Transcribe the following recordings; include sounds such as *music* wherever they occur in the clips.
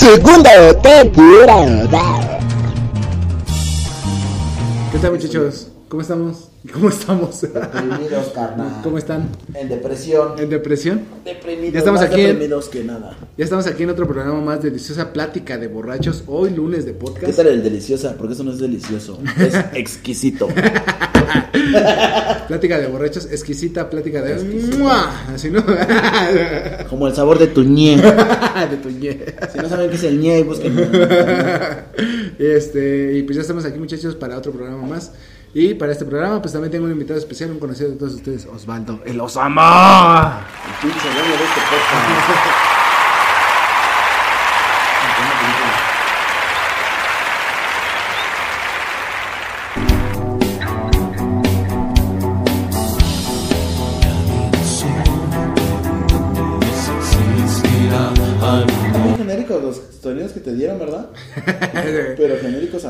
Segunda temporada. ¿Qué tal muchachos? ¿Cómo estamos? ¿Cómo estamos? Deprimidos, carnal. ¿Cómo están? En depresión. ¿En depresión? Deprimidos. Ya estamos más aquí deprimidos que nada. Ya estamos aquí en otro programa más de deliciosa plática de borrachos. Hoy lunes de ¿Qué podcast. tal el deliciosa? Porque eso no es delicioso. Es *laughs* exquisito. *laughs* Plática de borrachos, exquisita plática de... ¡Mua! Así, ¿no? *laughs* Como el sabor de tu ñe. *laughs* de tu ñe. Si no saben qué es el ñe, busquen. Este, y pues ya estamos aquí muchachos para otro programa más. Y para este programa pues también tengo un invitado especial, un conocido de todos ustedes, Osvaldo, el Osama. El pinche de este podcast.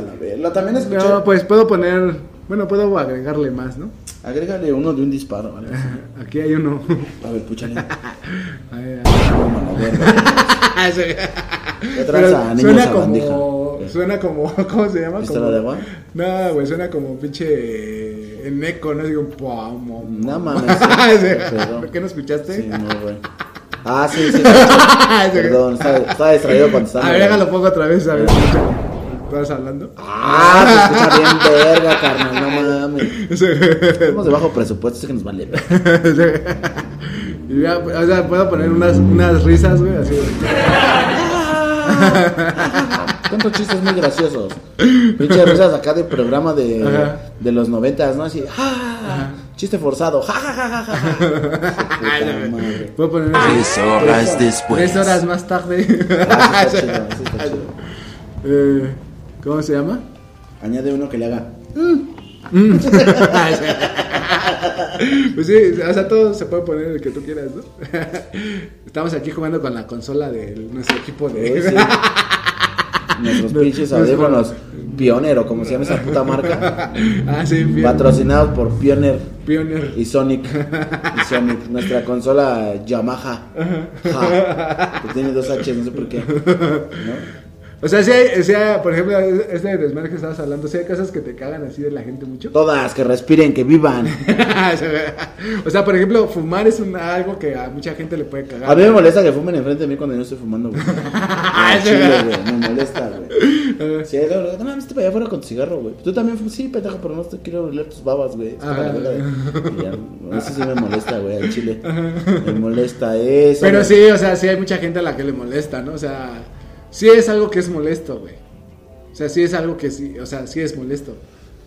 A la también escuché. No, pues puedo poner, bueno, puedo agregarle más, ¿no? Agrégale uno de un disparo, ¿vale? Aquí hay uno. A ver, púchale. Sí. *laughs* *laughs* *laughs* ¿Qué Pero tranza, niño suena como, suena como, ¿cómo se llama? ¿Pistola Como- de agua? No, güey, suena como pinche eh, en eco, ¿no? Digo, pua, mo, mo. No mames. Sí. Perdón. ¿Qué no escuchaste? Sí, no, güey. Ah, sí, sí. sí. Perdón, estaba, estaba distraído cuando estaba. A ver, hágalo poco otra vez, a ver. ¿Estás hablando? Ah, se escucha bien verga, carnal, no mames. *laughs* Sí. Estamos de bajo presupuesto, sé que nos vale. verga. *laughs* Y ya, o sea, puedo poner unas, unas risas, güey, así. Tantos chistes muy graciosos. Pinche risas acá de programa de, Ajá. de los noventas, ¿no? Así, ¡ja! Chiste forzado, ¡ja, ja, ja, ja, ja! *laughs* Puedo poner Tres horas después. tres horas más tarde. Ah, sí está chido, sí está chido. Eh, ¿Cómo se llama? Añade uno que le haga. *laughs* pues sí, o sea, todo se puede poner el que tú quieras, ¿no? *laughs* Estamos aquí jugando con la consola de nuestro equipo de... sí. *laughs* Nuestros pinches audífonos Pioneer o como se llama esa puta marca. ah, sí. Patrocinados por Pioneer Pioneer. y Sonic. Y Sonic, nuestra consola Yamaha. Ja, que tiene dos H, no sé por qué. ¿No? O sea, si hay, si hay, por ejemplo, este desmadre que estabas hablando, si hay cosas que te cagan así de la gente mucho. *laughs* Todas, que respiren, que vivan. *laughs* o sea, por ejemplo, fumar es un, algo que a mucha gente le puede cagar. A mí me molesta que fumen enfrente de mí cuando yo estoy fumando, güey. *laughs* Al chile, güey, me molesta, güey. Sí, luego, no mames, para allá afuera con tu cigarro, güey. Tú también fumas, sí, pendejo, pero no te quiero oler tus babas, güey. Ya, Eso sí me molesta, güey, al chile. Me molesta eso. Pero sí, o sea, sí hay mucha gente a la que le molesta, ¿no? O sea, sí es algo que es molesto, güey. O sea, sí es algo que sí, o sea, sí es molesto.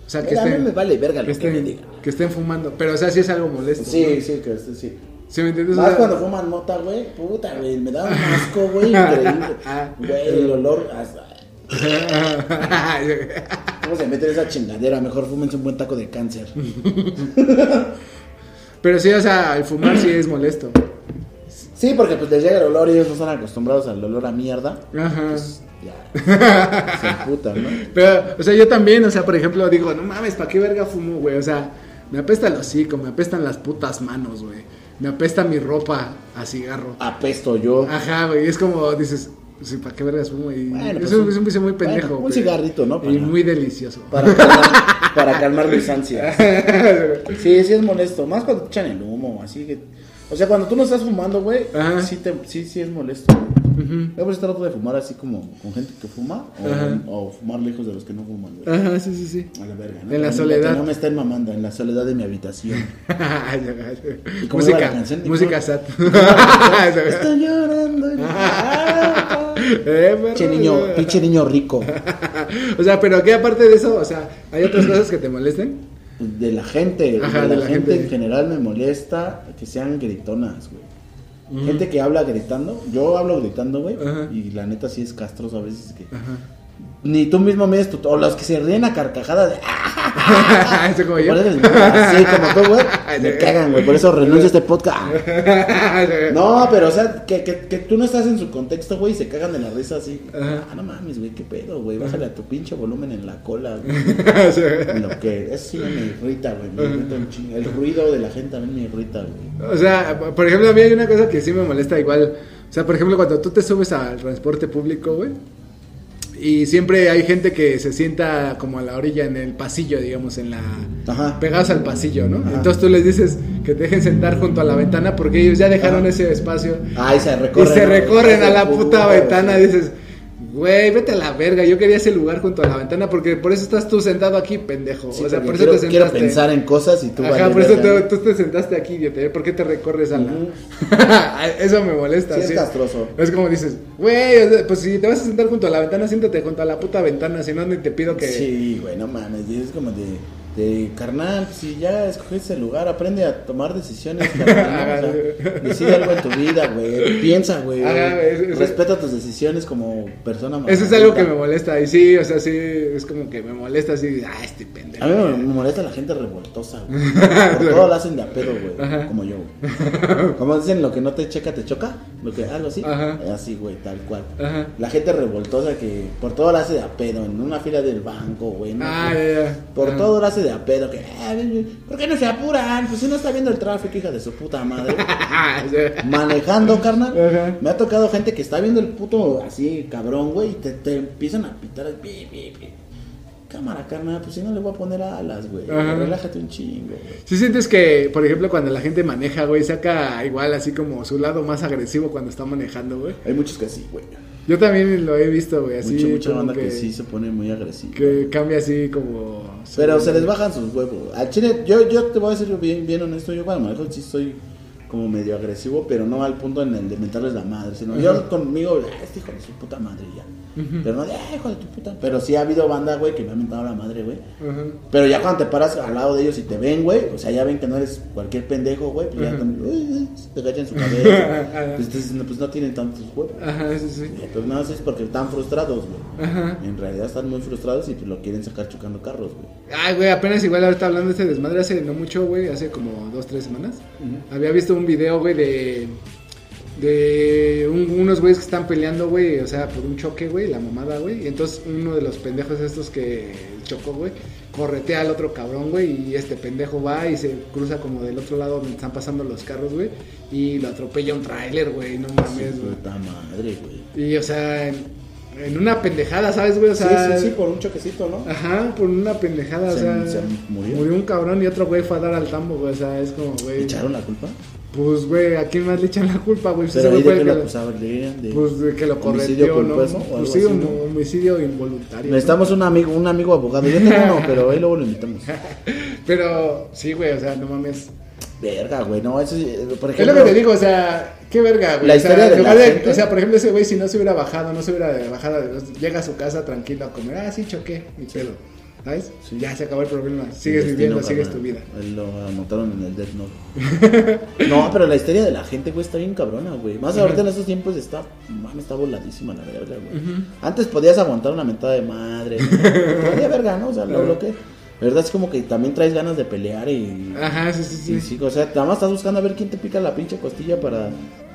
O sea, que Mira, a mí estén, me vale verga que lo que me estén, digan. que estén fumando. Pero, o sea, sí es algo molesto. Sí, sí, que sí. ¿Sí me entiendes? O Más sea, cuando fuman mota, güey. Puta, güey. Me da un asco, güey. Increíble. Ah. *laughs* Güey, el olor. hasta- ¿Cómo se mete esa chingadera? Mejor fúmense un buen taco de cáncer. *laughs* Pero sí, o sea, el fumar sí es molesto. Sí, porque pues les llega el olor y ellos no están acostumbrados al olor a mierda. Ajá. Pues ya. *laughs* se emputan, ¿no? Pero, o sea, yo también, o sea, por ejemplo, digo, no mames, ¿para qué verga fumo, güey? O sea, me apesta el hocico, me apestan las putas manos, güey. Me apesta mi ropa a cigarro. Apesto yo. Ajá, güey, es como dices, sí, ¿para qué vergas fumo? Y Bueno, es, pues un, un- es un vicio muy bueno, pendejo. un cigarrito, ¿no? Y muy delicioso. Para calmar, para calmar mis ansias. *laughs* Sí, sí es molesto. Más cuando te echan el humo, así que. O sea, cuando tú no estás fumando, güey, sí, te, sí, sí es molesto. Yo por eso trato de fumar así como con gente que fuma Ajá. o, fumar lejos de los que no fuman, güey. Ajá, sí, sí, sí. A la verga, ¿no? En la no- soledad. No me estén mamando, en la soledad de mi habitación. *laughs* ¿Y iba música, la canción? música sad. *laughs* Estoy llorando. *laughs* Eh. Pinche niño, pinche niño rico. O sea, pero que aparte de eso, o sea, ¿hay otras cosas que te molesten? De la gente, Ajá, de, de la, gente, gente. en general me molesta que sean gritonas, güey. Gente que habla gritando. Yo hablo gritando, güey. Y la neta sí es castroso a veces que. Ajá. Ni tú mismo mides tu. O los que se ríen a carcajadas de. *laughs* Eso como yo. Así como tú, güey. *laughs* Me cagan, güey. Por eso renuncio a este podcast. *laughs* No, pero o sea, que, que, que tú no estás en su contexto, güey, y se cagan de la risa así. Ajá. Ah, no mames, güey, qué pedo, güey. Bájale a tu pinche volumen en la cola, güey. Lo que eso sí me irrita, güey. Me irrita un chingo. El ruido de la gente también me irrita, güey. O sea, por ejemplo, a mí hay una cosa que sí me molesta igual. O sea, por ejemplo, cuando tú te subes al transporte público, güey. Y siempre hay gente que se sienta como a la orilla en el pasillo, digamos, en la... Ajá. Pegados al pasillo, ¿no? Ajá. Entonces tú les dices que te dejen sentar junto a la ventana porque ellos ya dejaron Ajá. ese espacio. Se Y recorren. se ¿no? recorren a la Puta, puta ventana y dices, güey, vete a la verga. Yo quería ese lugar junto a la ventana porque por eso estás tú sentado aquí, pendejo. Sí, o sea, por eso quiero, te quiero sentaste. pensar en cosas y tú Ajá, por eso tú, te sentaste aquí, idiota. ¿eh? ¿Por qué te recorres a la.? *laughs* Eso me molesta. Sí, es castroso. Es como dices, güey, o sea, pues si te vas a sentar junto a la ventana, siéntate junto a la puta ventana, si no, ni te pido que. Sí, güey, no mames. Es como de, de carnal, pues, si ya escogiste el lugar, aprende a tomar decisiones. *laughs* carnal, ¿no? O sea, decide algo en tu vida, güey. Piensa, güey. Ajá, es- es- Respeta tus decisiones como persona Eso es algo que me molesta. Y sí, o sea, sí, es como que me molesta así. Ah, este pendejo. A mí me, me molesta la gente revoltosa, güey. *laughs* Por todo lo hacen de a pedo, güey. Como yo, güey. *laughs* Como dicen, lo que no te checa, te choca. Lo que, algo así. Ajá. Así, güey, tal cual. Ajá. La gente revoltosa que por todo lo hace de a pedo. En una fila del banco, güey. Ah. Por todo lo hace de a pedo. Que, "Ah, ¿por qué no se apuran? Pues si no está viendo el tráfico, hija de su puta madre. *laughs* Manejando, carnal. Ajá. Me ha tocado gente que está viendo el puto así, cabrón, güey, y te, te empiezan a pitar. pi, pi, pi. Cámara, carnal, pues si no le voy a poner alas, güey. Ajá. Relájate un chingo. Si sientes que, por ejemplo, cuando la gente maneja, güey, saca igual así como su lado más agresivo cuando está manejando, güey. Hay muchos que sí, güey. Yo también lo he visto, güey, así Mucha, mucha banda que, sí se pone muy agresiva. que cambia así como... Pero se les bajan sus huevos. Al chile, yo, yo te voy a decir bien, bien honesto, yo cuando manejo sí soy como medio agresivo, pero no al punto en el de mentarles la madre, sino yo conmigo, "Ah, este hijo de su puta madre Pero no de, "Ah, hijo de tu puta. Pero sí ha habido banda, güey, que me ha mentado la madre, güey. Ajá. Pero ya cuando te paras al lado de ellos y te ven, güey, o sea, ya ven que no eres cualquier pendejo, güey, pues ya también, "Uy, uy", te agachan su cabeza. *laughs* pues, entonces, no, pues no tienen tantos huevos. Ajá, sí, sí. Pues nada más es porque están frustrados, güey. Ajá. En realidad están muy frustrados y pues lo quieren sacar chocando carros, güey. Ay, güey, apenas igual ahorita hablando de este desmadre hace no mucho, güey, hace como dos, tres semanas. Había visto un video, güey, de. De un- unos güeyes que están peleando, güey, o sea, por un choque, güey, la mamada, güey. Y entonces uno de los pendejos estos que chocó, güey, corretea al otro cabrón, güey, y este pendejo va y se cruza como del otro lado donde están pasando los carros, güey, y lo atropella un tráiler, güey, no mames, güey. puta madre, güey. Y, o sea, en, en una pendejada, ¿sabes, güey? O Sí, sea, sí, sí, por un choquecito, ¿no? Ajá, por una pendejada, Se- o sea. se murió. un cabrón y otro güey fue a dar al tambo, güey. O sea, es como, ¿Le güey. echaron la culpa? Pues, güey, ¿a quién más le echan la culpa, güey? Pues Pero ahí de que lo de, Pues de que lo homicidio correteó, ¿no? Pues sí, así, un ¿no? homicidio involuntario. ¿no? Necesitamos un amigo, un amigo abogado. Yo tengo uno, pero ahí luego lo invitamos. *laughs* Pero sí, güey, o sea, no mames. Verga, güey, no, eso sí, eh, por Es ejemplo. lo que te digo, o sea, qué verga, güey. La o sea, historia de la de- gente- O sea, por ejemplo, ese güey, si no se hubiera bajado, no se hubiera bajado, llega a su casa tranquilo a comer, ah, sí, choqué, mi pedo. ¿Sabes? Sí. Ya se acabó el problema. Sigues viviendo, sigues tu vida. Él lo anotaron en el Death Note. *laughs* no, pero la historia de la gente, güey, está bien cabrona, güey. Más ahorita en estos tiempos está, mames, está voladísima la verga, güey. Antes podías aguantar una mentada de madre. Todavía *laughs* verga, ¿no? O sea, lo, que. La verdad es como que también traes ganas de pelear y. Ajá, sí, sí, sí. y sí, o sea, nada más estás buscando a ver quién te pica la pinche costilla para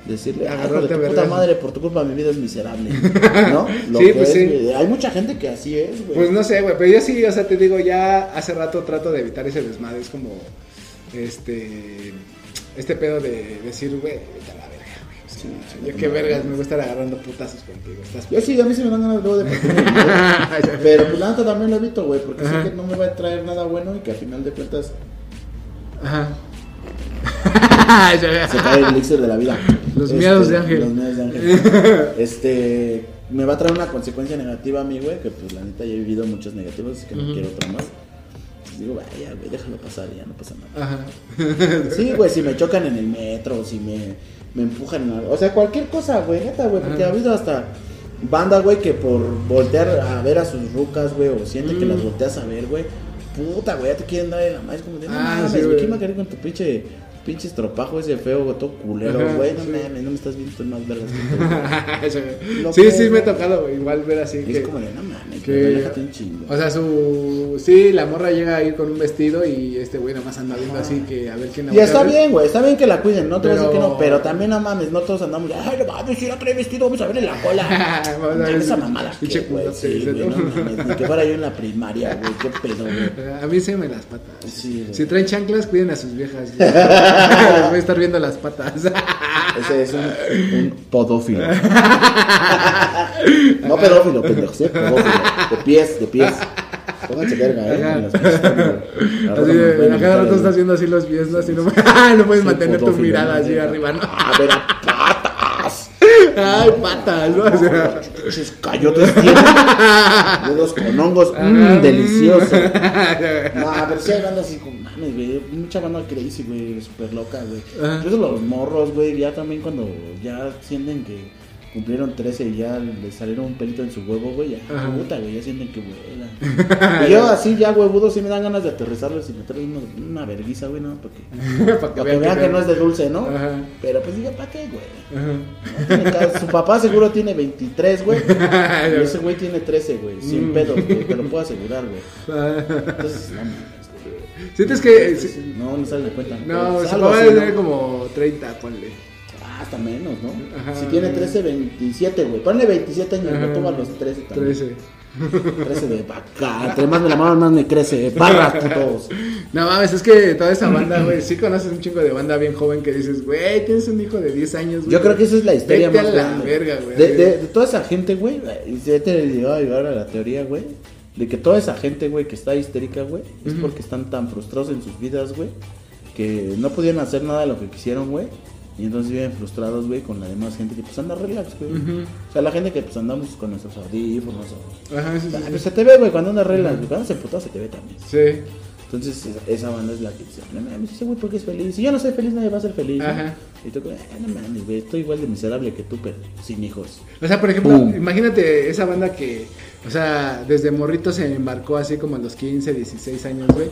decirle, hijo de Agarrarte tu a puta madre, por tu culpa mi vida es miserable. *laughs* ¿No? Lo Sí, que pues es, sí. Hay mucha gente que así es, güey. Pues no sé, güey, pero yo sí, o sea, te digo, ya hace rato trato de evitar ese desmadre. Es como, este, este pedo de decir, güey, vete a la verga, güey. O sea, Sí, sí, yo qué vergas, me gusta estar agarrando putazos contigo. Estás Yo sí, a mí sí me dan ganas luego de *laughs* Pero pues la neta también lo evito, güey, porque Ajá. sé que no me va a traer nada bueno y que al final de cuentas Ajá. *laughs* se cae el elixir de la vida. Los miedos de Ángel. Los miedos de Ángel. Este, me va a traer una consecuencia negativa a mí, güey, que pues la neta ya he vivido muchos negativos, así que no quiero otra más. Entonces digo, vaya, güey, déjalo pasar, ya no pasa nada. Ajá. *laughs* Sí, güey, si me chocan en el metro, si me, me empujan en algo. O sea, cualquier cosa, güey, neta, güey. Porque Ajá. ha habido hasta banda, güey, que por voltear a ver a sus rucas, güey, o siente que Mm. las volteas a ver, güey. Puta, güey, ya te quieren dar en la madre. Como de, no Ah, mames, sí, güey, güey. ¿quién va a querer con tu pinche pinche estropajo ese feo, todo culero, güey. No mames, no me estás viendo, más vergas *laughs* que sí, sí, me ha tocado güey, igual ver así. Es como de, no mames, un chingo. O sea, su. Sí, la morra llega a ir con un vestido y este güey nomás anda viendo así que a ver quién la Y está bien, güey, está bien que la cuiden, no te voy a decir que Pero- no, pero también no mames, no todos andamos, ay, no mames, si no trae vestido, vamos a verle la cola. *laughs* Esa mamada, pinche culote, Sí, ¿no? mames, ni que fuera yo en la primaria, güey, qué pedo, güey. *laughs* A mí se me las patas. Sí, si traen chanclas, cuiden a sus viejas. Les voy a estar viendo las patas. Ese es un, un podófilo. no pedófilo, pendejo, sí, podófilo. De pies, de pies. Pónganse verga, eh. Así de, a cada rato estás viendo así los pies, ¿no? Así no, *laughs* no puedes mantener tu mirada así arriba, ¿no? A ver, a patas. Ay, patas, ¿no? O sea, Esos cayotes tienen. Dedos con hongos. Mmm, delicioso. *laughs* No, pero sí hay bandas así como, mames, güey. Mucha banda crazy, güey. Súper loca, güey. Incluso los morros, güey. Ya también cuando ya sienten que cumplieron 13 y ya les salieron un pelito en su huevo, güey. Ya, Ajá. puta, güey. Ya sienten que vuelan. *laughs* y yo así, ya huevudo, sí me dan ganas de aterrizarlos y meterles una, una verguiza, güey, ¿no? Porque, *laughs* para que vean que no es de dulce, ¿no? Ajá. Pero pues diga, ¿para qué, güey? Ajá. No. Su papá seguro tiene 23, güey. *laughs* Y ese güey tiene 13, güey. Sin Mm. pedos, güey. Te lo puedo asegurar, güey. Entonces, no mames, güey. ¿Sientes que.? No, no sale de cuenta. No, así, debe ¿no? como 30, ponle. Hasta menos, ¿no? Ajá. Si tiene 13, 27, güey. Ponle 27 años, me toma los 13 también. 13. 13 de vaca. Entre más me la maman, más me crece. Barras, putos. No mames, es que toda esa banda, güey, sí conoces un chingo de banda bien joven que dices, güey, tienes un hijo de 10 años, güey. Yo creo que esa es la historia Vete más a la grande. verga, güey. De, de, de toda esa gente, güey. Y se te llegó a llevar a la teoría, güey. De que toda esa gente, güey, que está histérica, güey. Es porque están tan frustrados en sus vidas, güey. Que no podían hacer nada de lo que quisieron, güey. Y entonces viven frustrados, güey, con la demás gente que pues anda relax, güey. O sea, la gente que pues andamos con nuestros audífonos. o- Ajá, sí, sí. Ah, sí. pues se te ve, güey, cuando andas relax. güey. Cuando se puta se te ve también. Sí. Entonces, esa, banda es la que dice, no mames, ese güey, ¿por qué es feliz? Si yo no soy feliz, nadie va a ser feliz. ¿no? Ajá. Y tú, eh, no mames, güey, estoy igual de miserable que tú, pero sin hijos. O sea, por ejemplo, imagínate esa banda que, o sea, desde morrito se embarcó así como a los 15, 16 años, güey.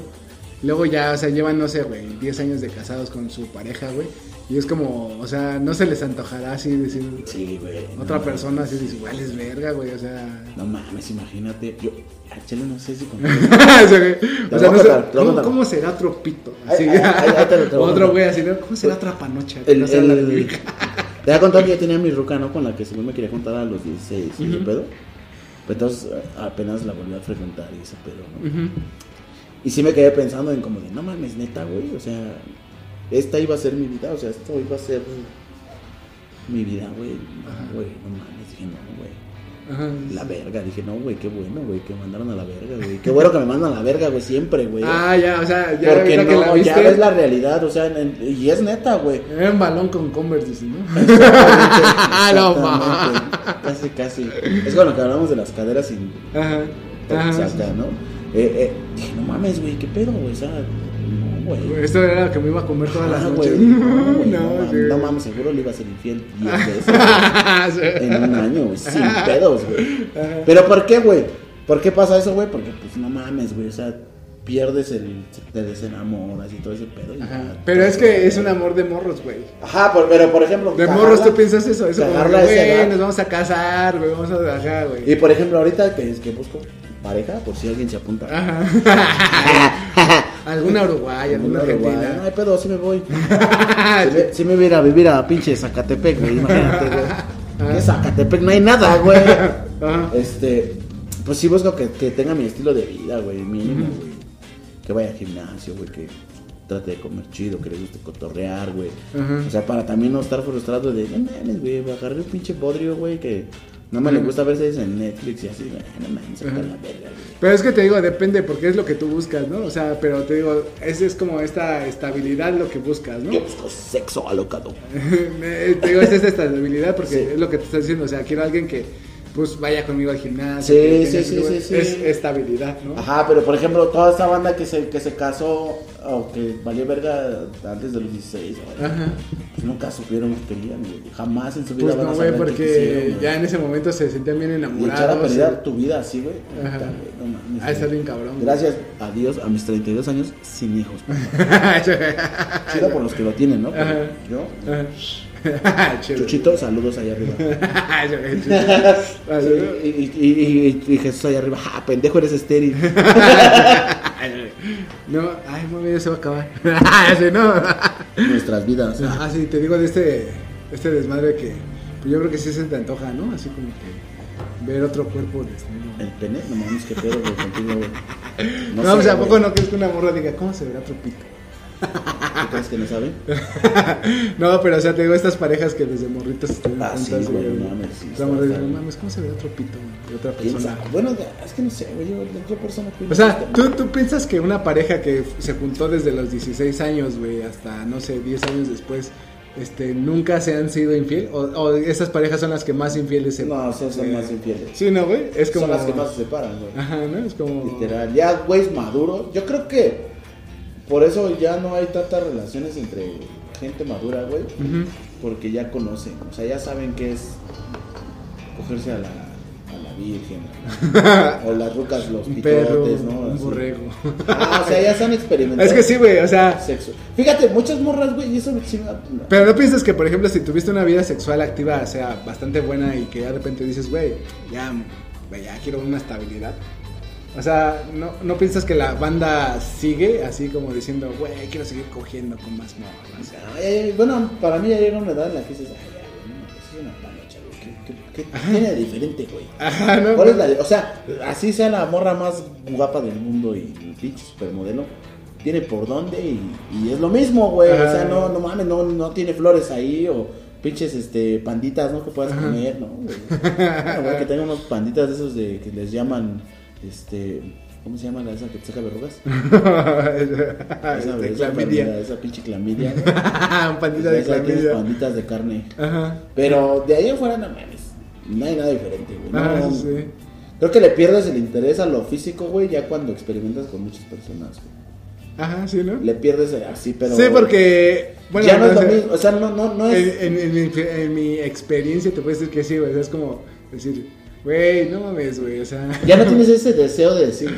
Luego ya, o sea, llevan, no sé, güey, 10 años de casados con su pareja, güey. Y es como, o sea, no se les antojará así decir Sí, güey. otra no, persona así, dice, igual es verga, güey, o sea. No mames, imagínate. Yo, a Chile no sé si *laughs* con... o sea, o no sé, contar, ¿cómo, contar. cómo será otro pito? Así, te lo- otro contar. güey así, ¿no? ¿cómo será otra panocha? Que El, no el- hija? te voy a contar que yo tenía mi ruca, ¿no? Con la que según me quería juntar a los 16 y ese Ujú. pedo. Pero entonces eh, apenas la volví a frecuentar y ese pedo, ¿no? Y sí me quedé pensando en como de, no mames, neta, güey. O sea, esta iba a ser mi vida. O sea, esto iba a ser mi vida, güey. No, güey, no mames. Dije, no, güey. Ajá. La verga. Dije, no, güey, qué bueno, güey, que me mandaron a la verga, güey. Qué bueno que me mandan a la verga, güey, siempre, güey. Ah, ya, o sea, ya Porque que la no, viste. ya ves la realidad, o sea, en- y es neta, güey. Era un balón con Converse, ¿no? *laughs* Ah, *laughs* no, no, Casi, casi. Es con lo que hablamos de las caderas sin Ajá. Ajá. saca, ¿no? Eh, eh, dije, no mames, güey, qué pedo, güey. O sea, güey. Esto era lo que me iba a comer todas las Ah, noches. no, *laughs* no, No, mames, seguro le iba a ser infiel 10 *laughs* veces en un año, sin pedos, güey. Pero ¿por qué, güey? ¿Por qué pasa eso, güey? Porque, pues, no mames, güey, o sea, pierdes el, te desenamoras y todo ese pedo. Ajá. Pero es que es un amor de morros, güey. Ajá, por- pero por ejemplo... De morros tú piensas eso, eso güey, nos vamos a casar, güey, vamos a ajá, güey. Y por ejemplo, ahorita que que busco pareja, por si alguien se apunta. Ajá. *laughs* alguna uruguaya, alguna argentina. hay pedo, sí me voy. *laughs* Si me, si me voy a ir a vivir a pinche Zacatepec, güey, imagínate, güey. *laughs* ¿Qué Zacatepec? No hay nada, güey. *laughs* Este, pues sí busco que, que tenga mi estilo de vida, güey, mínimo, güey. Que vaya al gimnasio, güey, que trate de comer chido, que le guste cotorrear, güey. O sea, para también no estar frustrado de, no mames, güey, agarré un pinche bodrio, güey, que no me le gusta verse en Netflix y así, no Ajá. la verga. Pero es que te digo, depende, porque es lo que tú buscas, ¿no? O sea, pero te digo, es, es como esta estabilidad lo que buscas, ¿no? Yo busco sexo alocado. *laughs* Te digo, es esta estabilidad porque Sí. es lo que te estás diciendo. O sea, quiero alguien que, pues vaya conmigo al gimnasio. Sí, sí, sí, sí, sí. Es estabilidad, ¿no? Ajá, pero por ejemplo, toda esta banda que se, que se casó o que valió verga antes de los 16, güey, Ajá. pues nunca supieron que querían, güey. Jamás en su vida Pues van no, a güey, saber porque quisieron, ya en ese momento se sentían bien Y echar a enamorados. perder tu vida así, güey. Ajá. no Ah, está bien cabrón. Gracias a Dios, a mis 32 años, sin hijos. *laughs* Chido por los que lo tienen, ¿no? Ajá. yo, Ajá. *laughs* Chuchito, saludos allá arriba. *laughs* Sí, y, y, y- y- y Jesús allá arriba, ¡ah, pendejo, eres estéril! *laughs* No, ay, muy bien, se va a acabar. No. Nuestras vidas. Ah, sí, te digo de este, este desmadre que pues yo creo que sí se te antoja, ¿no? Así como que ver otro cuerpo desnudo. El pene, no mames, qué pedo, güey, contigo, güey. No, sé, o sea, ¿a poco no crees que una morra diga, ¿cómo se verá otro pito? ¿Tú crees que no saben? *laughs* no, pero o sea, te digo estas parejas que desde morritos estuvieron Ah, sí, juntas, güey, güey. mames, sí, está- está mames, ¿cómo se verá otro pito de otra ¿Quién persona? Bueno, es que no sé, güey, yo de otra persona que O sea, ¿tú, tú piensas que una pareja que se juntó desde los 16 años, güey, hasta, no sé, 10 años después, este, nunca se han sido infiel? ¿O, o esas parejas son las que más infieles se No, son, son se- más infieles. Sí, ¿no, güey? Es como... Son las que más se separan, güey. Ajá, ¿no? Es como... Literal. Ya, güey, maduro. Yo creo que por eso ya no hay tantas relaciones entre gente madura, güey. Porque ya conocen. O sea, ya saben qué es cogerse a la, a la virgen. *laughs* o las rucas, los Un perro, pitotes, ¿no? un borrego. Ah, o sea, ya están experimentando. es que sí, güey, o sea... Sexo. Fíjate, muchas morras, güey, y eso sí me Pero no piensas que, por ejemplo, si tuviste una vida sexual activa, o sea, bastante buena y que ya de repente dices, güey, ya, ya quiero una estabilidad. O sea, ¿no, ¿no piensas que la banda sigue así como diciendo, güey, quiero seguir cogiendo con más morras? Ay, bueno, para mí ya llega una edad en la que dices, ay, ya, güey, no, pues es una panocha, güey. ¿Qué, qué, qué tiene de diferente, güey? *laughs* Ajá, ¿no? ¿Cuál es la de- o sea, así sea la morra más guapa del mundo y el pinche supermodelo, tiene por dónde y, y es lo mismo, güey. O sea, no, no mames, no, no tiene flores ahí o pinches este panditas, ¿no? Que puedas comer, ¿no? Güey. *laughs* Bueno, güey, que tenga unos panditas de esos de que les llaman, este, ¿cómo se llama la esa que te saca verrugas? *laughs* Esa, Este, esa esa pinche clamidia. *laughs* pandita de clamidia. panditas de carne. Ajá. Pero de ahí afuera no mames. No hay nada diferente, güey. No, sí. Creo que le pierdes el interés a lo físico, güey, ya cuando experimentas con muchas personas, güey. Ajá, sí, ¿no? Le pierdes el- así, pero. Sí, porque... Bueno, ya no es lo mismo. O sea, no, no, no es. En, en- en mi, en mi experiencia te puedo decir que sí, güey. o sea, Es como decir, güey, no mames, güey. O sea... Ya no tienes ese deseo de decir,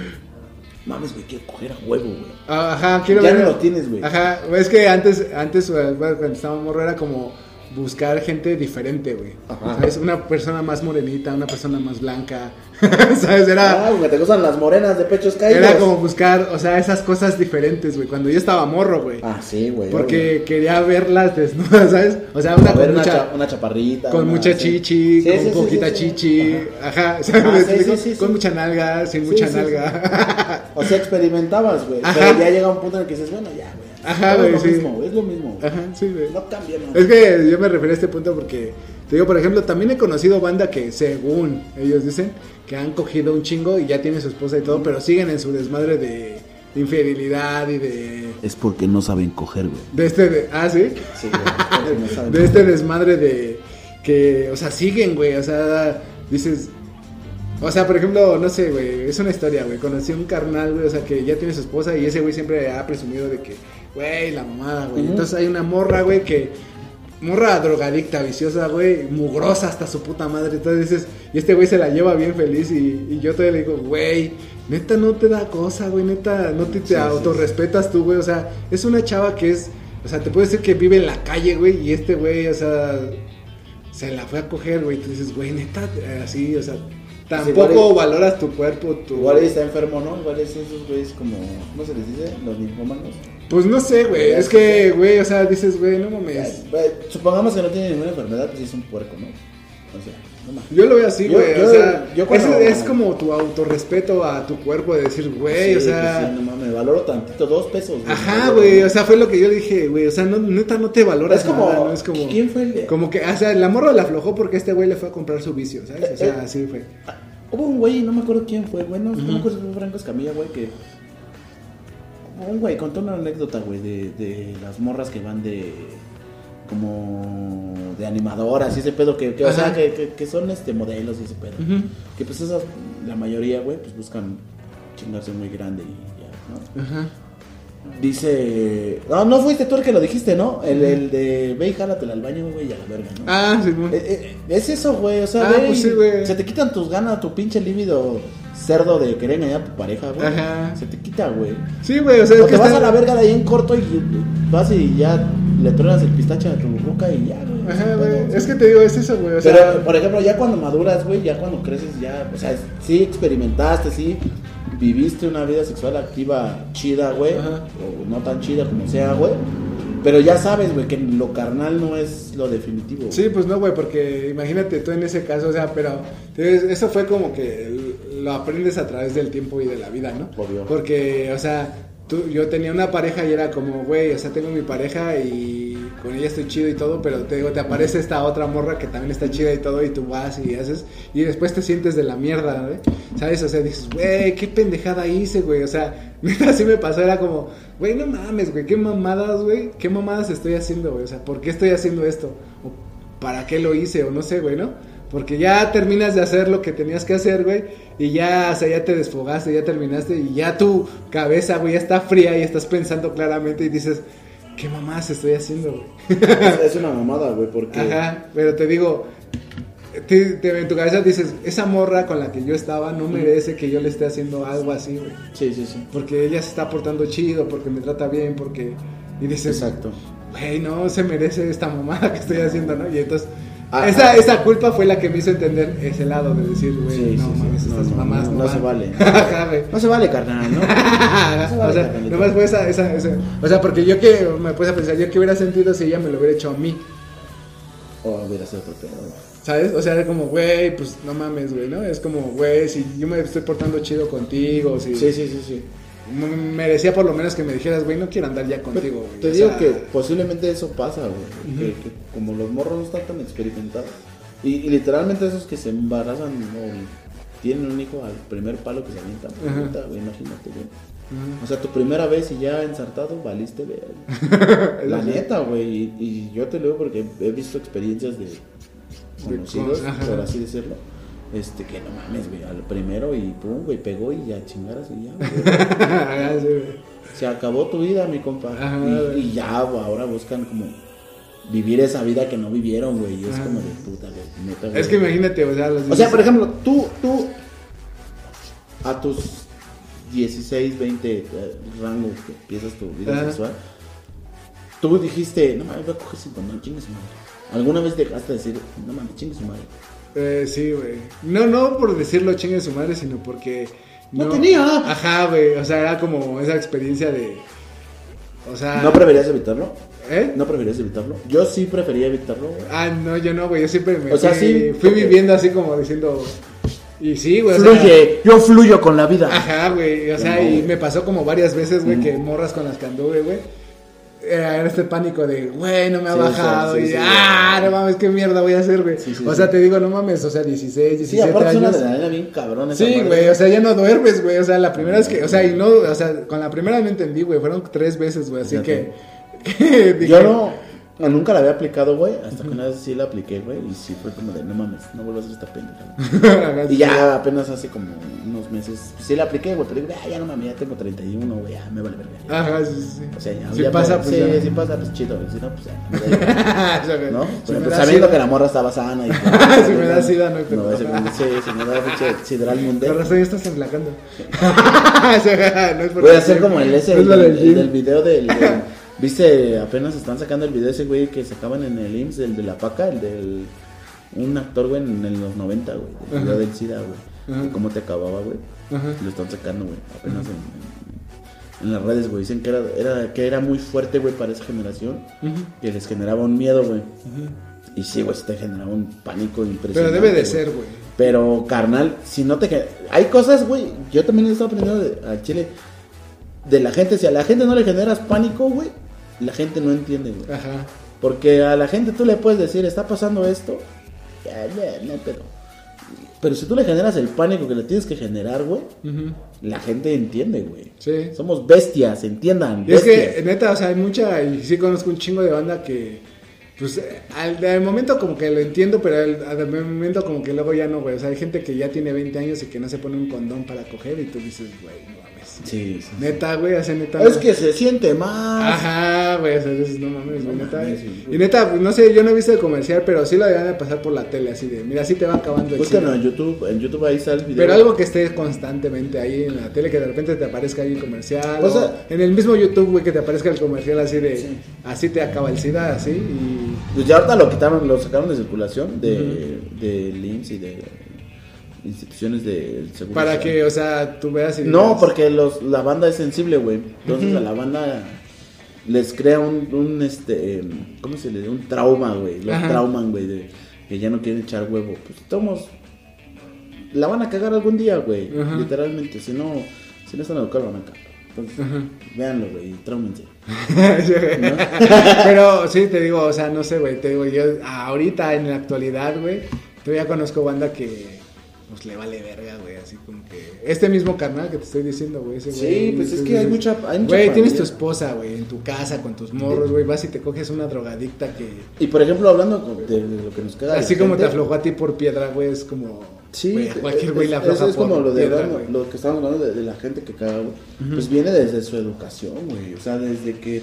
mames, güey, quiero coger a huevo, güey. Ajá, quiero Ya ver. no lo tienes, güey. Ajá, es que antes, antes eh, cuando estaba morro era como buscar gente diferente, güey. ¿Sabes? Una persona más morenita, una persona más blanca. *laughs* ¿Sabes? Era, Ah, güey, te gustan las morenas de pechos caídos. era como buscar, o sea, esas cosas diferentes, güey. Cuando yo estaba morro, güey. Ah, sí, güey. Porque quería verlas desnudas, *laughs* ¿sabes? O sea, una con una, mucha, cha- una chaparrita. con una- mucha sí. chichi, Sí, con sí, poquita chichi, Ajá. ajá, *laughs* ¿sabes? Ah, con mucha nalga, sin mucha nalga. O sea, experimentabas, güey. Ajá. Pero ya llega un punto en el que dices, bueno, ya, güey. Ajá, es güey, lo sí. mismo, es lo mismo. güey. Ajá, sí, güey. No cambia, no. Es que yo me refiero a este punto porque, te digo, por ejemplo, también he conocido banda que, según ellos dicen, que han cogido un chingo y ya tiene su esposa y todo, pero siguen en su desmadre de, de infidelidad y de. Es porque no saben coger, güey. De este. de- ah, sí. Sí, güey. porque no saben De este desmadre de. Que, o sea, siguen, güey. O sea, dices. O sea, por ejemplo, no sé, güey, es una historia, güey. Conocí a un carnal, güey, o sea, que ya tiene su esposa y ese güey siempre ha presumido de que, güey, la mamada, güey. Entonces hay una morra, güey, que. Morra drogadicta, viciosa, güey, mugrosa hasta su puta madre. Entonces dices, y este güey se la lleva bien feliz. Y, y yo todavía le digo, güey, neta no te da cosa, güey, neta no te, te Sí, sí, autorrespetas tú, güey. O sea, es una chava que es, o sea, te puede decir que vive en la calle, güey, y este güey, o sea, se la fue a coger, güey. Tú dices, güey, neta, así, o sea, tampoco igual y- valoras tu cuerpo, tu. Igual está enfermo, ¿no? Igual es esos güeyes como, ¿cómo se les dice? Los ninfomanos. Pues no sé, güey, es que, güey, o sea, dices, güey, no mames. Supongamos que no tiene ninguna enfermedad, pues es un puerco, ¿no? O sea. Yo lo veo así, güey. O sea, yo cuando- ese es como tu autorrespeto a tu cuerpo de decir, güey, Sí, o sea. pues sí, no mames, valoro tantito, dos pesos. güey. Ajá, güey, o sea, fue lo que yo dije, güey, o sea, no, neta no te valoras Es como, nada, ¿no? Es como, ¿quién fue el de- como que, o sea, la morra la aflojó porque este güey le fue a comprar su vicio, ¿sabes? O sea, Eh, así fue. Hubo un güey, no me acuerdo quién fue, güey, no, no me acuerdo si fue Franco Escamilla, güey, que... Un güey contó una anécdota, güey, de, de las morras que van de... como de animadoras y ese pedo que, que, o sea, que, que, que son este modelos y ese pedo. Que pues esas, la mayoría, güey, pues buscan chingarse muy grande y ya, ¿no? Ajá. Dice, no, no fuiste tú el que lo dijiste, ¿no? El, el de ve y jálatela al baño, güey, y a la verga, ¿no? Ah, sí, Eh, eh, es eso, güey, o sea, Ah, ve pues sí, güey. se te quitan tus ganas, tu pinche líbido cerdo de querer engañar a tu pareja, güey. Ajá. Se te quita, güey. Sí, güey, o sea, es O que te vas está- a la verga de ahí en corto y vas y ya le truenas el pistache a tu boca y ya, güey. Ajá, güey. Es que te digo, es eso, güey. O Pero, sea, por ejemplo, ya cuando maduras, güey, ya cuando creces, ya, o sea, sí experimentaste, sí viviste una vida sexual activa chida, güey, o no tan chida como sea, güey. Pero ya sabes, güey, que lo carnal no es lo definitivo. Sí, pues no, güey, porque imagínate tú en ese caso, o sea, pero eso fue como que lo aprendes a través del tiempo y de la vida, ¿no? Obvio. Porque, o sea, tú, yo tenía una pareja y era como, güey, o sea, tengo mi pareja y con ella estoy chido y todo, pero te digo, te aparece esta otra morra que también está chida y todo y tú vas y haces y después te sientes de la mierda, güey. ¿Sabes? O sea, dices, güey, qué pendejada hice, güey. O sea, *laughs* así me pasó, era como, güey, no mames, güey, qué mamadas, güey, qué mamadas estoy haciendo, güey. O sea, ¿por qué estoy haciendo esto? O para qué lo hice, o no sé, güey, ¿no? Porque ya terminas de hacer lo que tenías que hacer, güey, y ya, o sea, ya te desfogaste, ya terminaste, y ya tu cabeza, güey, ya está fría y estás pensando claramente y dices, ¿qué mamadas estoy haciendo, güey? Es, es una mamada, güey, porque... Ajá, pero te digo, te- te- en tu cabeza dices, esa morra con la que yo estaba no merece que yo le esté haciendo algo así, güey. Sí, sí, sí. Porque ella se está portando chido, porque me trata bien, porque... Y dices, Exacto. güey, no se merece esta mamada que estoy haciendo, ¿no? Y entonces, Ah, esa, ah. esa culpa fue la que me hizo entender ese lado de decir, güey, Sí, no sí, sí. mames, No, estas no, mamás no, no, no van. se vale. *laughs* No se vale, carnal, ¿no? *laughs* o sea, carnalito. nomás fue esa, esa, esa- O sea, porque yo que me puse a pensar, yo que hubiera sentido si ella me lo hubiera hecho a mí. O hubiera sido otro. ¿Sabes? O sea, era como, güey, pues no mames, güey, ¿no? Es como, güey, si yo me estoy portando chido contigo, si Sí, sí, sí, sí. Merecía por lo menos que me dijeras, güey, no quiero andar ya contigo, güey. Te O digo sea, que posiblemente eso pasa, güey. que, que como los morros no están tan experimentados. Y, y literalmente esos que se embarazan o tienen un hijo al primer palo que se avientan. Puta, güey, imagínate, güey. O sea, tu primera vez y ya ensartado, valiste ver. *laughs* La neta, güey. Y, y yo te lo digo porque he visto experiencias de conocidos, por así decirlo. Este, que no mames, güey. Al primero y pum, güey, pegó y ya chingaras y ya, güey. Ajá, *laughs* sí, güey. Se acabó tu vida, mi compa. Ajá, y, ya, güey, ahora buscan como vivir esa vida que no vivieron, güey. Y es Ajá. como de puta, güey. neta, güey. Es que imagínate, o sea, los O sea, por ejemplo, tú, tú, a tus 16, 20 eh, rangos que empiezas tu vida Ajá. sexual, tú dijiste, no mames, voy a coger sin condón, chingue su madre. ¿Alguna vez dejaste de decir, no mames, chingue su madre? Eh, sí, güey. No, no por decirlo chingue su madre, sino porque. No tenía. Ajá, güey. O sea, era como esa experiencia de. O sea. ¿No preferías evitarlo? ¿Eh? ¿No preferías evitarlo? Yo sí prefería evitarlo, güey. Ah, no, yo no, güey. Yo siempre me O sea, fui, sí, fui viviendo así como diciendo. Y sí, güey. o sea, Fluye, yo fluyo con la vida. Ajá, güey. O sea, No, y me pasó como varias veces, güey, Mm. que morras con las que anduve, güey. Era este pánico de, güey, no me ha Sí, bajado. sí, sí, y, ah, no mames, qué mierda voy a hacer, güey. O sea, te digo, no mames, o sea, 16, 17 Sí, aparte es una años. adrenalina bien cabrón esa Sí, güey, o sea, ya no duermes, güey. O sea, la primera vez que, o sea, y no, o sea, con la primera no entendí, güey. Fueron tres veces, güey. Así que, *laughs* que dije, Yo no, no, nunca la había aplicado, güey. Hasta que una vez sí la apliqué, güey. Y sí fue como de, no mames, no vuelvo a hacer esta pendeja. *laughs* y ya apenas hace como unos meses, pues, sí la apliqué, güey. Pero digo, "Ah, ya no mames, ya tengo 31, güey. Ya me vale verga. Ajá, sí, sí. O sea, ya, Si ya pasa, pues sí, ya. sí pasa, pues chido. Si no, pues *laughs* si Pero, pues, sabiendo sida- que la morra estaba sana y Si me da sida, no. No, si me da sidral mundial. razón ya estás emplacando. *laughs* O sea, no es por Voy a hacer como el ese, del video del- Viste, apenas están sacando el video de ese güey que sacaban en el IMSS, el de la paca, el del. Un actor, güey, en los 90, güey. El del SIDA, güey. Y cómo te acababa, güey. Ajá. Lo están sacando, güey. Apenas en, en- en las redes, güey. Dicen que era, era, que era muy fuerte, güey, para esa generación. Que les generaba un miedo, güey. Y sí, güey, sí te generaba un pánico Pero impresionante. debe de ser, güey. Pero, carnal, si no te... Hay cosas, güey, yo también he estado aprendiendo de, al chile de la gente. Si a la gente no le generas pánico, güey, la gente no entiende, güey. Ajá. Porque a la gente tú le puedes decir, está pasando esto, ya, ya, no, pero... Pero si tú le generas el pánico que le tienes que generar, güey, la gente entiende, güey. Sí. Somos bestias, entiendan. Y es que, neta, o sea, hay mucha, y sí conozco un chingo de banda que, Pues al, al momento como que lo entiendo, pero al, al momento como que luego ya no, güey. O sea, hay gente que ya tiene 20 años y que no se pone un condón para coger y tú dices, güey. Sí, sí. Neta, güey, hace neta. Es que se siente más. Ajá, güey, o sea, dices, no mames, güey, No neta. mames, güey. Y neta, pues, no sé, yo no he visto el comercial, pero sí lo deberían de pasar por la tele, así de, mira, así te va acabando el Búscalo en YouTube, en YouTube ahí está el video. Pero algo que esté constantemente ahí en la tele, que de repente te aparezca ahí el comercial. O O sea- en el mismo YouTube, güey, que te aparezca el comercial así de, Sí. así te acaba el SIDA, así. Y Pues ya ahorita lo quitaron, lo sacaron de circulación de, de LIMS y de instituciones de seguro. para social. que, o sea, tú veas y No, porque los, la banda es sensible, güey. Entonces a la banda les crea un, un este, ¿cómo se le dice? Un trauma, güey. Los Ajá. trauman, güey, de que ya no quieren echar huevo. Pues estamos, la van a cagar algún día, güey. Literalmente, si no, si no están educados, la van a cagar. Entonces, Ajá. véanlo, güey, y traumense. *laughs* Pero sí, te digo, o sea, no sé, güey. Te digo, yo ahorita en la actualidad, güey, todavía conozco banda que pues le vale verga, güey. Así como que. Este mismo carnal que te estoy diciendo, güey. ese Sí, pues es que hay mucha, hay mucha Güey, tienes tu esposa, güey, en tu casa con tus morros, güey. Vas y te coges una drogadicta que. Y por ejemplo, hablando de lo que nos queda. Así como te aflojó a ti por piedra, güey, es como. Sí, güey, cualquier güey es- afloja es como lo de piedra, lo que estábamos hablando de, de la gente que caga, güey. Pues viene desde su educación, güey. O sea, desde que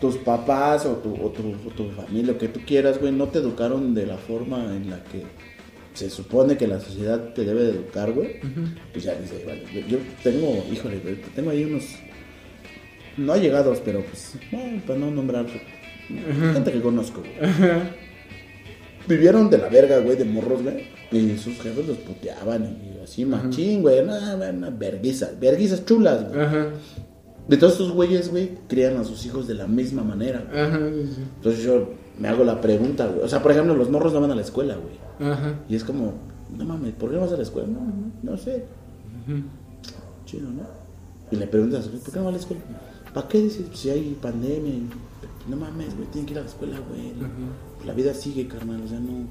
tus papás o tu, o tu, o tu familia, lo que tú quieras, güey, no te educaron de la forma en la que se supone que la sociedad te debe de educar, güey. Pues ya dice, vale, yo, tengo, híjole, güey, tengo ahí unos, no allegados, pero pues, bueno, para no nombrar gente que conozco, güey. Vivieron de la verga, güey, de morros, güey. Y sus jefes los puteaban y así, machín, güey. Una, una verguizas, verguizas chulas, güey. Ajá, De todos estos güeyes, güey, crían a sus hijos de la misma manera. güey. ajá. Entonces yo me hago la pregunta, güey. O sea, por ejemplo, los morros no van a la escuela, güey. Ajá. Y es como, no mames, ¿por qué no vas a la escuela? No, no, no sé. Ujú. Chido, ¿no? Y le preguntas, ¿por qué no va a la escuela? ¿Para qué dices? Si hay pandemia. No mames, güey, tienen que ir a la escuela, güey. La vida sigue, carnal, o sea, no.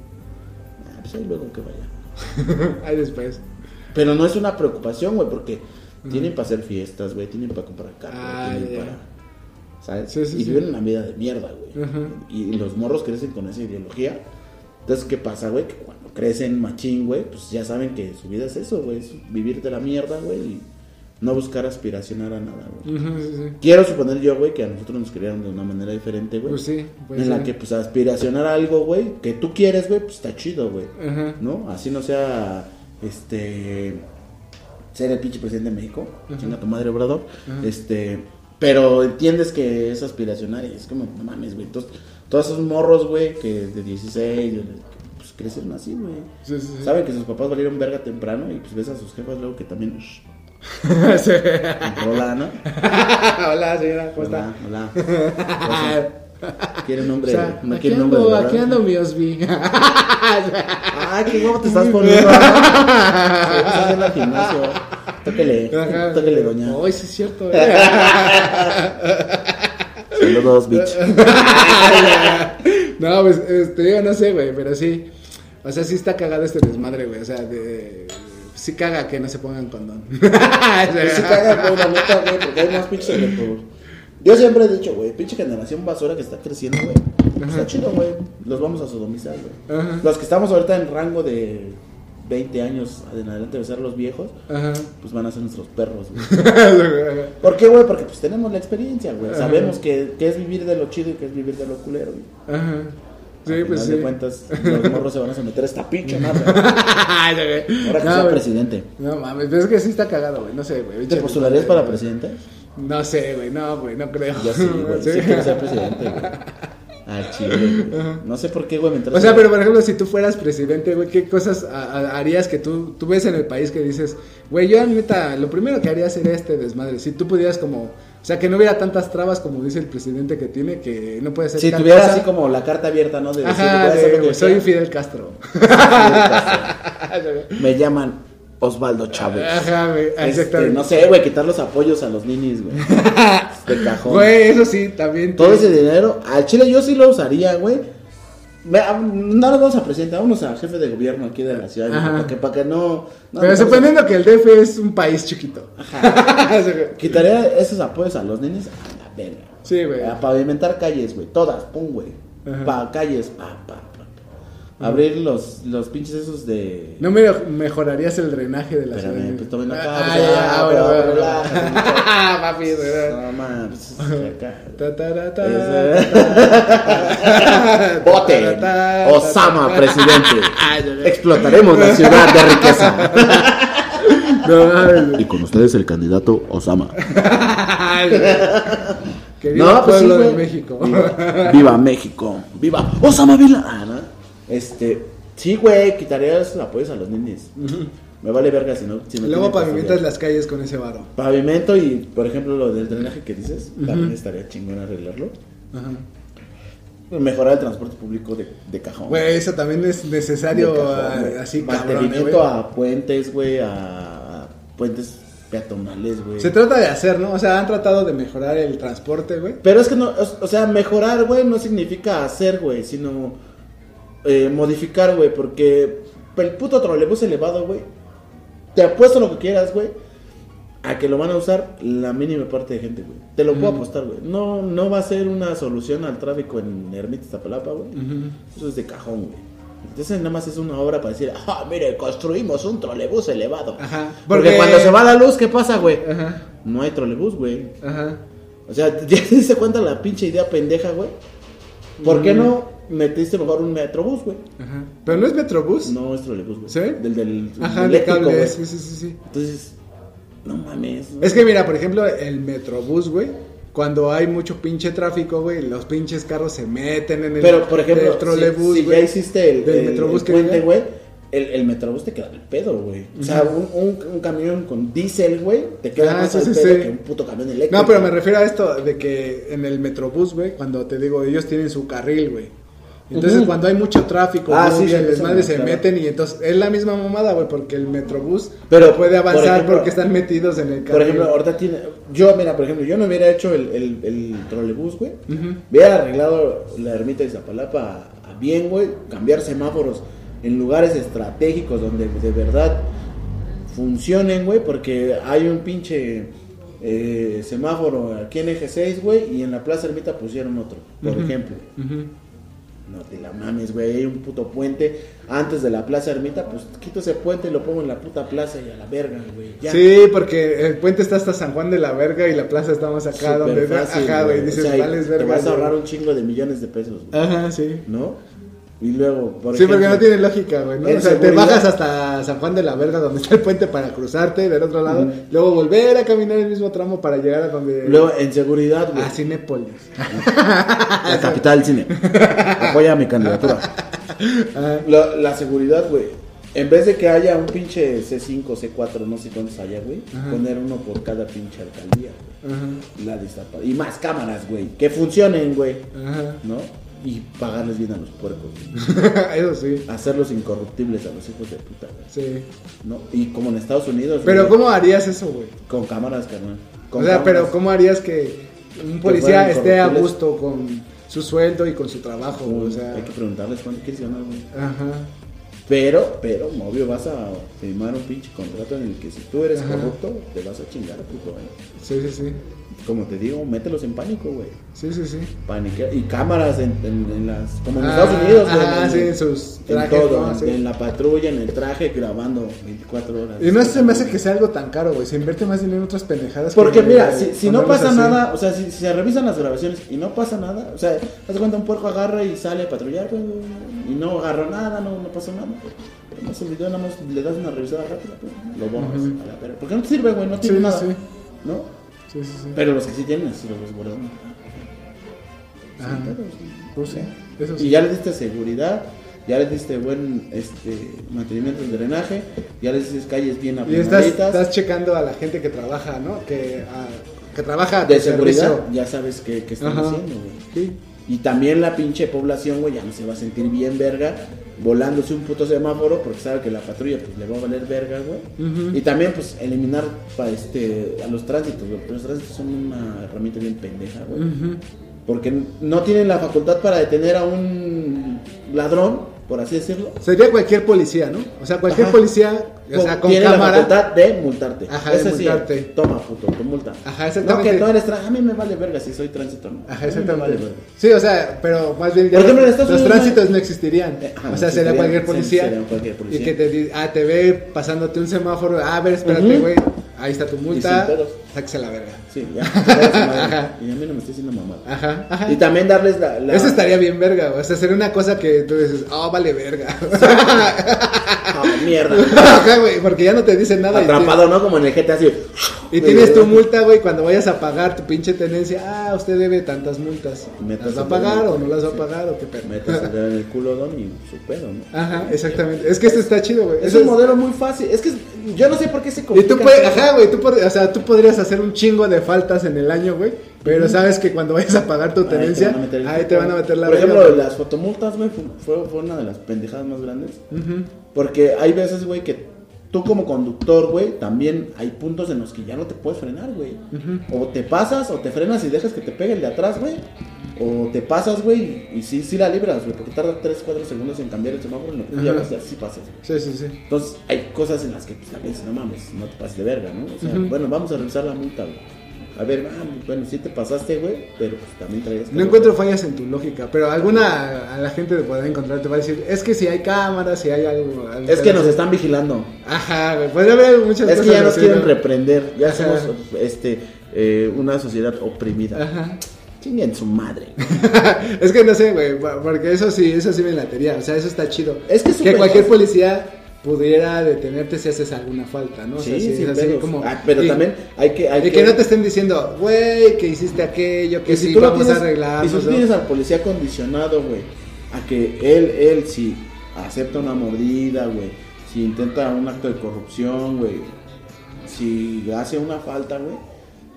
Ah, pues ahí luego que vaya. *laughs* Ahí después. Pero no es una preocupación, güey, porque tienen para hacer fiestas, güey, tienen para comprar carro, Ah, tienen para. ¿Sabes? Sí, sí, y sí. viven una vida de mierda, güey. Ajá. Y, los morros crecen con esa ideología. Entonces, ¿qué pasa, güey? Que cuando crecen machín, güey, pues ya saben que su vida es eso, güey. Es vivir de la mierda, güey, y no buscar aspiracionar a nada, güey. Quiero suponer yo, güey, que a nosotros nos criaron de una manera diferente, güey. Pues sí, puede en la que, pues, aspiracionar a algo, güey, que tú quieres, güey, pues está chido, güey. ¿no? Así no sea, este, ser el pinche presidente de México, chinga tu madre, Obrador, este, pero entiendes que es aspiracional y es como, no mames, güey, entonces, todos esos morros, güey, que de 16, de- pues crecieron así, güey. Sí, sí, sí. Saben que sus papás valieron verga temprano y pues ves a sus jefas luego que también hola, *laughs* ¿no? *laughs* Hola, señora, ¿cómo Hola, está? hola. Pues, quiere O nombre, sea, no quiere nombre ando, aquí ando mi Osby. *laughs* Ay, qué guapo te estás poniendo. Vamos a hacer gimnasio. Tóquele, Ajá. tóquele, doña. Ay, sí es cierto. eh. *laughs* Saludos, bitch. *laughs* no, pues, este, yo no sé, güey, pero sí. O sea, sí está cagado este desmadre, güey. O sea, de, sí caga que no se pongan condón. *laughs* Sí caga, güey, la neta, güey, porque hay más pinches de por- Yo siempre he dicho, güey, pinche generación basura que está creciendo, güey. Está chido, güey. Los vamos a sodomizar, güey. Los que estamos ahorita en rango de 20 años en adelante de ser los viejos, Ajá. pues van a ser nuestros perros, güey. *laughs* ¿Por qué, güey? Porque pues tenemos la experiencia, güey. Sabemos que, que es vivir de lo chido y que es vivir de lo culero, güey. Ajá. Sí, Al pues final sí. de cuentas, *laughs* los morros se van a someter a esta pinche madre. *laughs* Ahora que no, sea güey. presidente. No mames, pero es que sí está cagado, güey. No sé, güey. ¿Te postularías para presidente? No sé, güey. No, güey, no creo. Yo sí, güey. Sí, quiero ser presidente, güey. Ah, chile, güey. No sé por qué, güey, mientras... O sea, pero por ejemplo, si tú fueras presidente, güey, ¿qué cosas a- a- harías que tú, tú ves en el país que dices, güey, yo neta, lo primero que haría sería este desmadre? Si tú pudieras como, o sea, que no hubiera tantas trabas como dice el presidente que tiene, que no puede ser Si tuviera cosa. así como la carta abierta, ¿no? De decir, Ajá, a de, soy quiera. Fidel Castro. *laughs* Me llaman Osvaldo Chávez. Ajá, güey, Este, exactamente. no sé, güey, quitar los apoyos a los ninis, güey. *laughs* De cajón. Güey, eso sí, también. Todo ese dinero, al Chile yo sí lo usaría, güey. Ve, a- No nos vamos a presentar, vámonos a jefe de gobierno aquí de la ciudad, Ajá. para que, para que no... no Pero suponiendo que el DF es un país chiquito. *laughs* Quitaría esos apoyos a los ninis a la verga. Sí, güey. A pavimentar calles, güey, todas, pum, güey. Ajá. Pa calles, pa, pa. Abrir los, los pinches esos de. ¿No me mejorarías el drenaje de la Espérame, ciudad? pues tomen acá, Ah, ya, relájate, bueno. *laughs* Papi. No mames, *laughs* acá. Ta, ta, ra, ta, Ese- ta, *laughs* Vote. ta, ta, Osama, presidente. Explotaremos la ciudad de riqueza. No mames. Y con ustedes el candidato Osama. Que viva el pues sí, de. México. Viva, viva México. Viva Osama. Ah, ¿no? Este, sí, güey, quitarías apoyos a los ninis. Me vale verga si no. Si no Luego pavimentas las calles con ese varo. Pavimento y, por ejemplo, lo del drenaje que dices, también estaría chingón arreglarlo. Ajá. Mejorar el transporte público de, de cajón. Güey, eso también es necesario cajón, ah, así eh, Mantenimiento a puentes, güey, a puentes peatonales, güey. Se trata de hacer, ¿no? O sea, han tratado de mejorar el transporte, güey. Pero es que no, o, o sea, mejorar, güey, no significa hacer, güey, sino eh, modificar, güey, porque el puto trolebús elevado, güey, te apuesto lo que quieras, güey, a que lo van a usar la mínima parte de gente, güey. Te lo puedo apostar, güey. No, no va a ser una solución al tráfico en Ermita Iztapalapa, güey. Eso es de cajón, güey. Entonces nada más es una obra para decir, ah, mire, construimos un trolebús elevado. Ajá. Porque, Porque- cuando se va la luz, ¿qué pasa, güey? Ajá. No hay trolebús, güey. Ajá. O sea, *laughs* ¿ya te diste cuenta la pinche idea pendeja, güey? ¿Por qué no metiste mejor un metrobús, güey? Ajá. Pero no es Metrobús. No es trolebús, güey. ¿Sí? Del, del, Ajá, del de eléctrico, cable. Sí, sí, sí, sí. Entonces, no mames. ¿no? Es que mira, por ejemplo, el Metrobús, güey. Cuando hay mucho pinche tráfico, güey, los pinches carros se meten en el Pero, por ejemplo, del trolebús, si, ya hiciste el, del el- Metrobús el que puente, güey, el, el Metrobús te queda al pedo, güey. O sea, un, un, un camión con diésel, güey, te queda Ah, más sí, al sí, pedo sí. que un puto camión eléctrico. No, pero me refiero a esto de que en el Metrobús, güey, cuando te digo, ellos tienen su carril, güey. Entonces, cuando hay mucho tráfico, Ah, güey, sí, el desmadre se claro. meten y entonces es la misma mamada, güey, porque el Metrobús Pero, puede por avanzar ejemplo, porque están metidos en el carril. Por ejemplo, ahorita tiene. Yo, mira, por ejemplo, yo no hubiera hecho el, el, el trolebús, güey. Ujú. Hubiera arreglado la ermita de Zapalapa a, a bien, güey. Cambiar semáforos en lugares estratégicos donde de verdad funcionen, güey. Porque hay un pinche eh, semáforo aquí en Eje 6, güey. Y en la Plaza Ermita pusieron otro, por ejemplo. No te la mames, güey. Hay un puto puente antes de la Plaza Ermita. Pues quito ese puente y lo pongo en la puta plaza y a la verga, güey. Sí, porque el puente está hasta San Juan de la Verga y la plaza está más acá, Súper donde fácil, ajá, güey, O dices, sea, y vales Te verga. vas a güey". ahorrar un chingo de millones de pesos, güey. Ajá, sí. ¿No? Y luego, por sí, porque ejemplo, no tiene lógica, güey. O sea, te bajas hasta San Juan de la Verga, donde está el puente para cruzarte del otro lado. Luego volver a caminar el mismo tramo para llegar a donde. Luego, en seguridad, güey. a Cinépolis. La *laughs* capital del cine. Apoya mi candidatura. La, la seguridad, güey. En vez de que haya un pinche C5, C4, no sé cuántos haya, güey. Ajá. Poner uno por cada pinche alcaldía, güey. Ajá. La. Y más cámaras, güey. Que funcionen, güey. Ajá. ¿No? Y pagarles bien a los puercos. güey. *laughs* Eso sí. Hacerlos incorruptibles a los hijos de puta, güey. Sí. ¿No? Y como en Estados Unidos. Pero güey, ¿cómo harías eso, güey? Con cámaras, carnal. O sea, pero. ¿cómo harías que un policía esté a gusto con su sueldo y con su trabajo, güey? O sea, Hay que preguntarles cuánto quieres ganar, güey. ajá. Pero, pero, obvio, vas a firmar un pinche contrato en el que si tú eres Ajá. corrupto, te vas a chingar, puto, güey. Sí, sí, sí. Como te digo, mételos en pánico, güey. Sí, sí, sí. Paniquea. Y cámaras en, en- en las. Como en Ah, Estados Unidos, güey. ah, en- sí, en sus en todo, ¿no? en, Sí. en la patrulla, en el traje, grabando 24 horas. Y no se me hace que sea algo tan caro, güey. Se invierte más dinero en otras pendejadas. Porque que mira, si, si no pasa así. nada, o sea, si, si se revisan las grabaciones y no pasa nada, o sea, haz de cuenta un puerco agarra y sale a patrullar, güey, y no agarró nada, no, no pasó nada. No se video, nada más le das una revisada rápida, pues, lo borras a la verga. Porque no te sirve, güey, no tiene Sí, nada. sí. ¿No? Sí, sí, sí. Pero los que sí tienen, sí los guardan. Ajá. Pues sí, eso Y sí. ya le diste seguridad, ya le diste buen este mantenimiento del drenaje, ya le diste calles bien Y estás, aplanaditas. estás checando a la gente que trabaja, ¿no? Que, ah, que trabaja a de seguridad, servicio. ya sabes qué, qué están Ajá. haciendo, güey. Sí. Y también la pinche población, güey, ya no se va a sentir bien verga volándose un puto semáforo porque sabe que la patrulla pues le va a valer verga, güey. Y también pues eliminar pa, este a los tránsitos, güey. Los tránsitos son una herramienta bien pendeja, güey. Porque no tienen la facultad para detener a un ladrón por así decirlo, Sería cualquier policía, ¿no? O sea, cualquier Ajá. policía, o sea, con tiene la cámara. facultad de multarte. Ajá, de sí, multarte. toma, puto, tu multa. Ajá, No, exactamente. que tú eres trans. A mí me vale verga si soy tránsito. ¿no? Ajá, exactamente. vale. Sí, o sea, pero más bien Por ejemplo, los, los tránsitos no- no existirían. Eh, ajá, o no sea, sería cualquier policía. sería cualquier policía. Y que te ah, te ve pasándote un semáforo. Ah, a ver, espérate, güey. Ahí está tu multa. Sáquese la verga. Sí, ya. Ajá. Y a mí no me estoy haciendo mamada. Ajá, ajá. Y también darles la. la- Eso estaría bien verga, o sea, sería una cosa que tú dices, oh, vale verga. *laughs* *laughs* Mierda. *laughs* Ajá, güey, porque ya no te dicen nada. y te- Atrapado, ¿no? Como en el GTA así. Y tienes tu multa, güey, cuando vayas a pagar tu pinche tenencia. Ah, usted debe tantas multas. ¿Las va a pagar o no las va a pagar o qué pedo? Metas en el culo, don, y su pedo, ¿no? Ajá, exactamente. Es que esto está chido, güey. Es Eso un modelo muy fácil. Es que yo no sé por qué se Y tú puedes, ajá, güey, tú, pod- o sea, tú podrías hacer un chingo de faltas en el año, güey. Pero sabes que cuando vayas a pagar tu Ahí te tenencia, van a meter ahí te van a meter la Por ejemplo, las fotomultas, güey, fue, fue, una de las pendejadas más grandes. Ujú. Porque hay veces, güey, que tú como conductor, güey, también hay puntos en los que ya no te puedes frenar, güey. O te pasas, o te frenas y dejas que te pegue el de atrás, güey. O te pasas, güey, y sí, sí la libras, güey, porque tarda 3, 4 segundos en cambiar el semáforo, lo que tú ya así pasas. Sí, sí, sí. Entonces, hay cosas en las que pues, también dices, no mames, no te pases de verga, ¿no? O sea, bueno, vamos a revisar la multa, güey. A ver, ah, bueno, sí te pasaste, güey, pero pues también traías... No encuentro fallas en tu lógica, pero alguna a la gente de poder encontrar te va a decir, es que si hay cámaras, si hay algo... algo Es que nos están vigilando. Ajá, güey, podría haber muchas Es cosas que ya nos quieren reprender. Ya Ajá. somos este, eh, una sociedad oprimida. Ajá. Chinguen su madre. *laughs* es que no sé, güey, porque eso sí, eso sí me latería, o sea, eso está chido. Es que es que cualquier policía pudiera detenerte si haces alguna falta, ¿no? O sea, Sí, sí, así pero, como- ah, pero y- también hay que... Hay Y que no te estén diciendo, güey, que hiciste aquello, que si sí tú lo vamos tienes, a arreglar. y si tú tienes al policía condicionado, güey, a que él, él, si acepta una mordida, güey, si intenta un acto de corrupción, güey, si hace una falta, güey,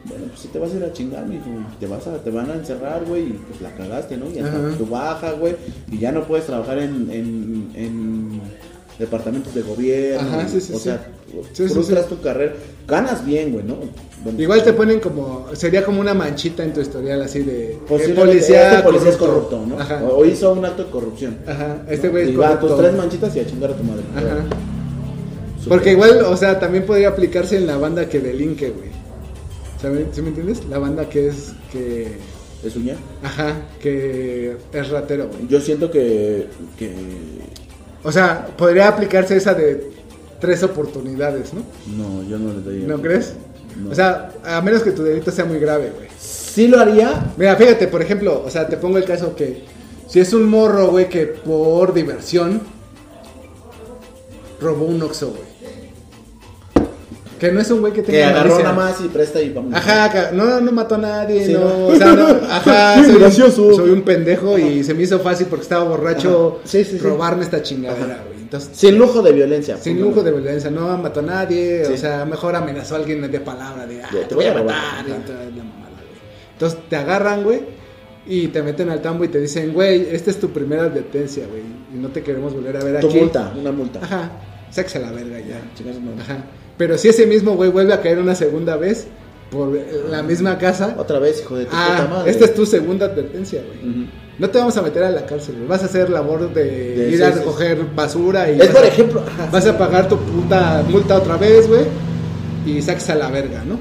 bueno, pues si te vas a ir a chingar, mijo, te vas a, te van a encerrar, güey, y pues la cagaste, ¿no? Y hasta tu baja, güey, y ya no puedes trabajar en, en, en departamentos de gobierno, Ajá, sí, sí, o sí. sea, frustras tu carrera, ganas bien, güey, ¿no? Bueno, Igual te ponen como, sería como una manchita en tu historial así de eh, policía, este policía es corrupto, ¿no? Ajá. O, o hizo un acto de corrupción. Ajá, este ¿no? güey es Y va a tus corrupto. tres manchitas y a chingar a tu madre. Ajá. Porque igual, o sea, también podría aplicarse en la banda que delinque, güey. ¿Sabes? ¿Sí me entiendes? La banda que es, que, ¿Es uña? ajá, que es ratero, güey. Yo siento que, que O sea, podría aplicarse esa de tres oportunidades, ¿no? no, yo no le doy. ¿No crees? No. O sea, a menos que tu delito sea muy grave, güey. sí lo haría. Mira, fíjate, por ejemplo, o sea, te pongo el caso que si es un morro, güey, que por diversión robó un Oxxo, güey. Que no es un güey que Que tenga agarró malicia. nada más y presta y vamos. Ajá, no, no mató a nadie, Sí, no, ¿no? o sea, no, *laughs* ajá, soy, gracioso. soy un pendejo y se me hizo fácil porque estaba borracho. Sí, robarme esta chingadera, güey. Entonces, Sin lujo de violencia. sin lujo de violencia, no mató a nadie, o sea, mejor amenazó a alguien de palabra, de, ah, te voy a matar, la mamada, güey. Entonces te agarran, güey, y te meten al tambo y te dicen, güey, esta es tu primera advertencia, güey, y no te queremos volver a ver Tu aquí. multa, una multa. Ajá, sáquese a la verga ya. Ajá. Pero si ese mismo güey vuelve a caer una segunda vez por la misma casa, Otra vez, hijo de tu puta ah, madre. esta es tu segunda advertencia, güey. No te vamos a meter a la cárcel, güey. Vas a hacer labor de, De- ir sí, a sí, recoger basura y Es por ejemplo. vas a pagar tu puta multa otra vez, güey, y saques a la verga, ¿no?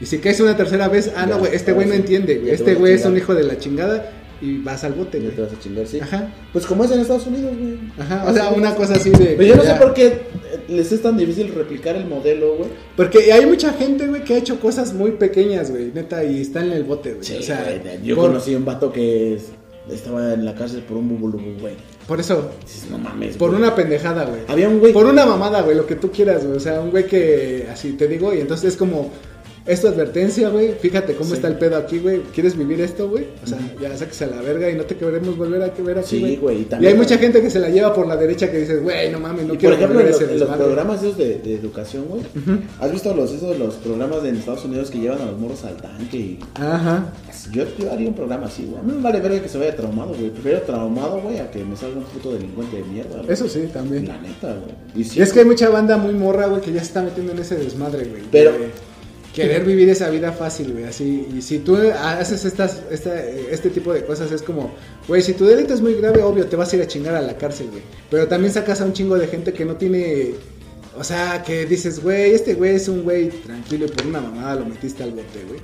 Y si caes una tercera vez, ah, Ya, no, güey, este güey no sí. entiende, güey. te Este güey es un hijo de la chingada y vas al bote, güey. te vas a chingar, sí. Ajá. Pues como es en Estados Unidos, güey. Ajá, o sea, una cosa así de... Pero yo no ya- sé por qué les es tan difícil replicar el modelo, güey. Porque hay mucha gente, güey, que ha hecho cosas muy pequeñas, güey, neta, y está en el bote, güey. o sea, güey, yo por, conocí un vato que es- estaba en la cárcel por un bubulubu, güey. por eso, no mames, por güey. una pendejada, güey. Había un güey. Por una mamada, güey, lo que tú quieras, güey. O sea, un güey que así te digo, y entonces es como, es tu advertencia, güey. Fíjate cómo Sí. está el pedo aquí, güey. ¿Quieres vivir esto, güey? O sea, ya sáquese a la verga y no te queremos volver a ver aquí, Sí, güey. y Y, hay mucha gente que se la lleva por la derecha que dices, güey, no mames, no y por quiero ejemplo, volver en a los, ese en los desmadre". programas esos de, de educación, güey. ¿Has visto los, esos, los programas de en Estados Unidos que llevan a los morros al tanque? Y, Ajá. yo, yo haría un programa así, güey. Me vale verga que se vaya traumado, güey. Prefiero traumado, güey, a que me salga un puto delincuente de mierda, güey. Eso sí, también. La neta, güey. Y sí, Y es que hay mucha banda muy morra, güey, que ya se está metiendo en ese desmadre, güey. Pero- De- querer vivir esa vida fácil, güey, así. Y si tú haces estas, esta, este tipo de cosas, es como, güey, si tu delito es muy grave, obvio, te vas a ir a chingar a la cárcel, güey. Pero también sacas a un chingo de gente que no tiene, o sea, que dices, güey, este güey es un güey tranquilo y por una mamada lo metiste al bote, güey.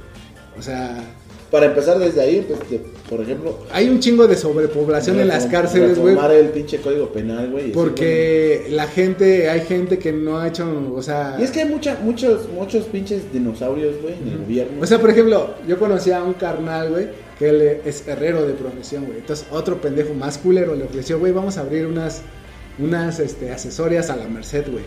O sea, Para empezar desde ahí, pues, de- por ejemplo, hay un chingo de sobrepoblación en las cárceles, güey. el pinche código penal, güey. Porque la gente, hay gente que no ha hecho, o sea... Y es que hay mucha, muchos, muchos pinches dinosaurios, güey, en el gobierno. O sea, por ejemplo, yo conocí a un carnal, güey, que él es herrero de profesión, güey. Entonces, otro pendejo más culero le ofreció, güey, vamos a abrir unas, unas, este, accesorias a la Merced, güey.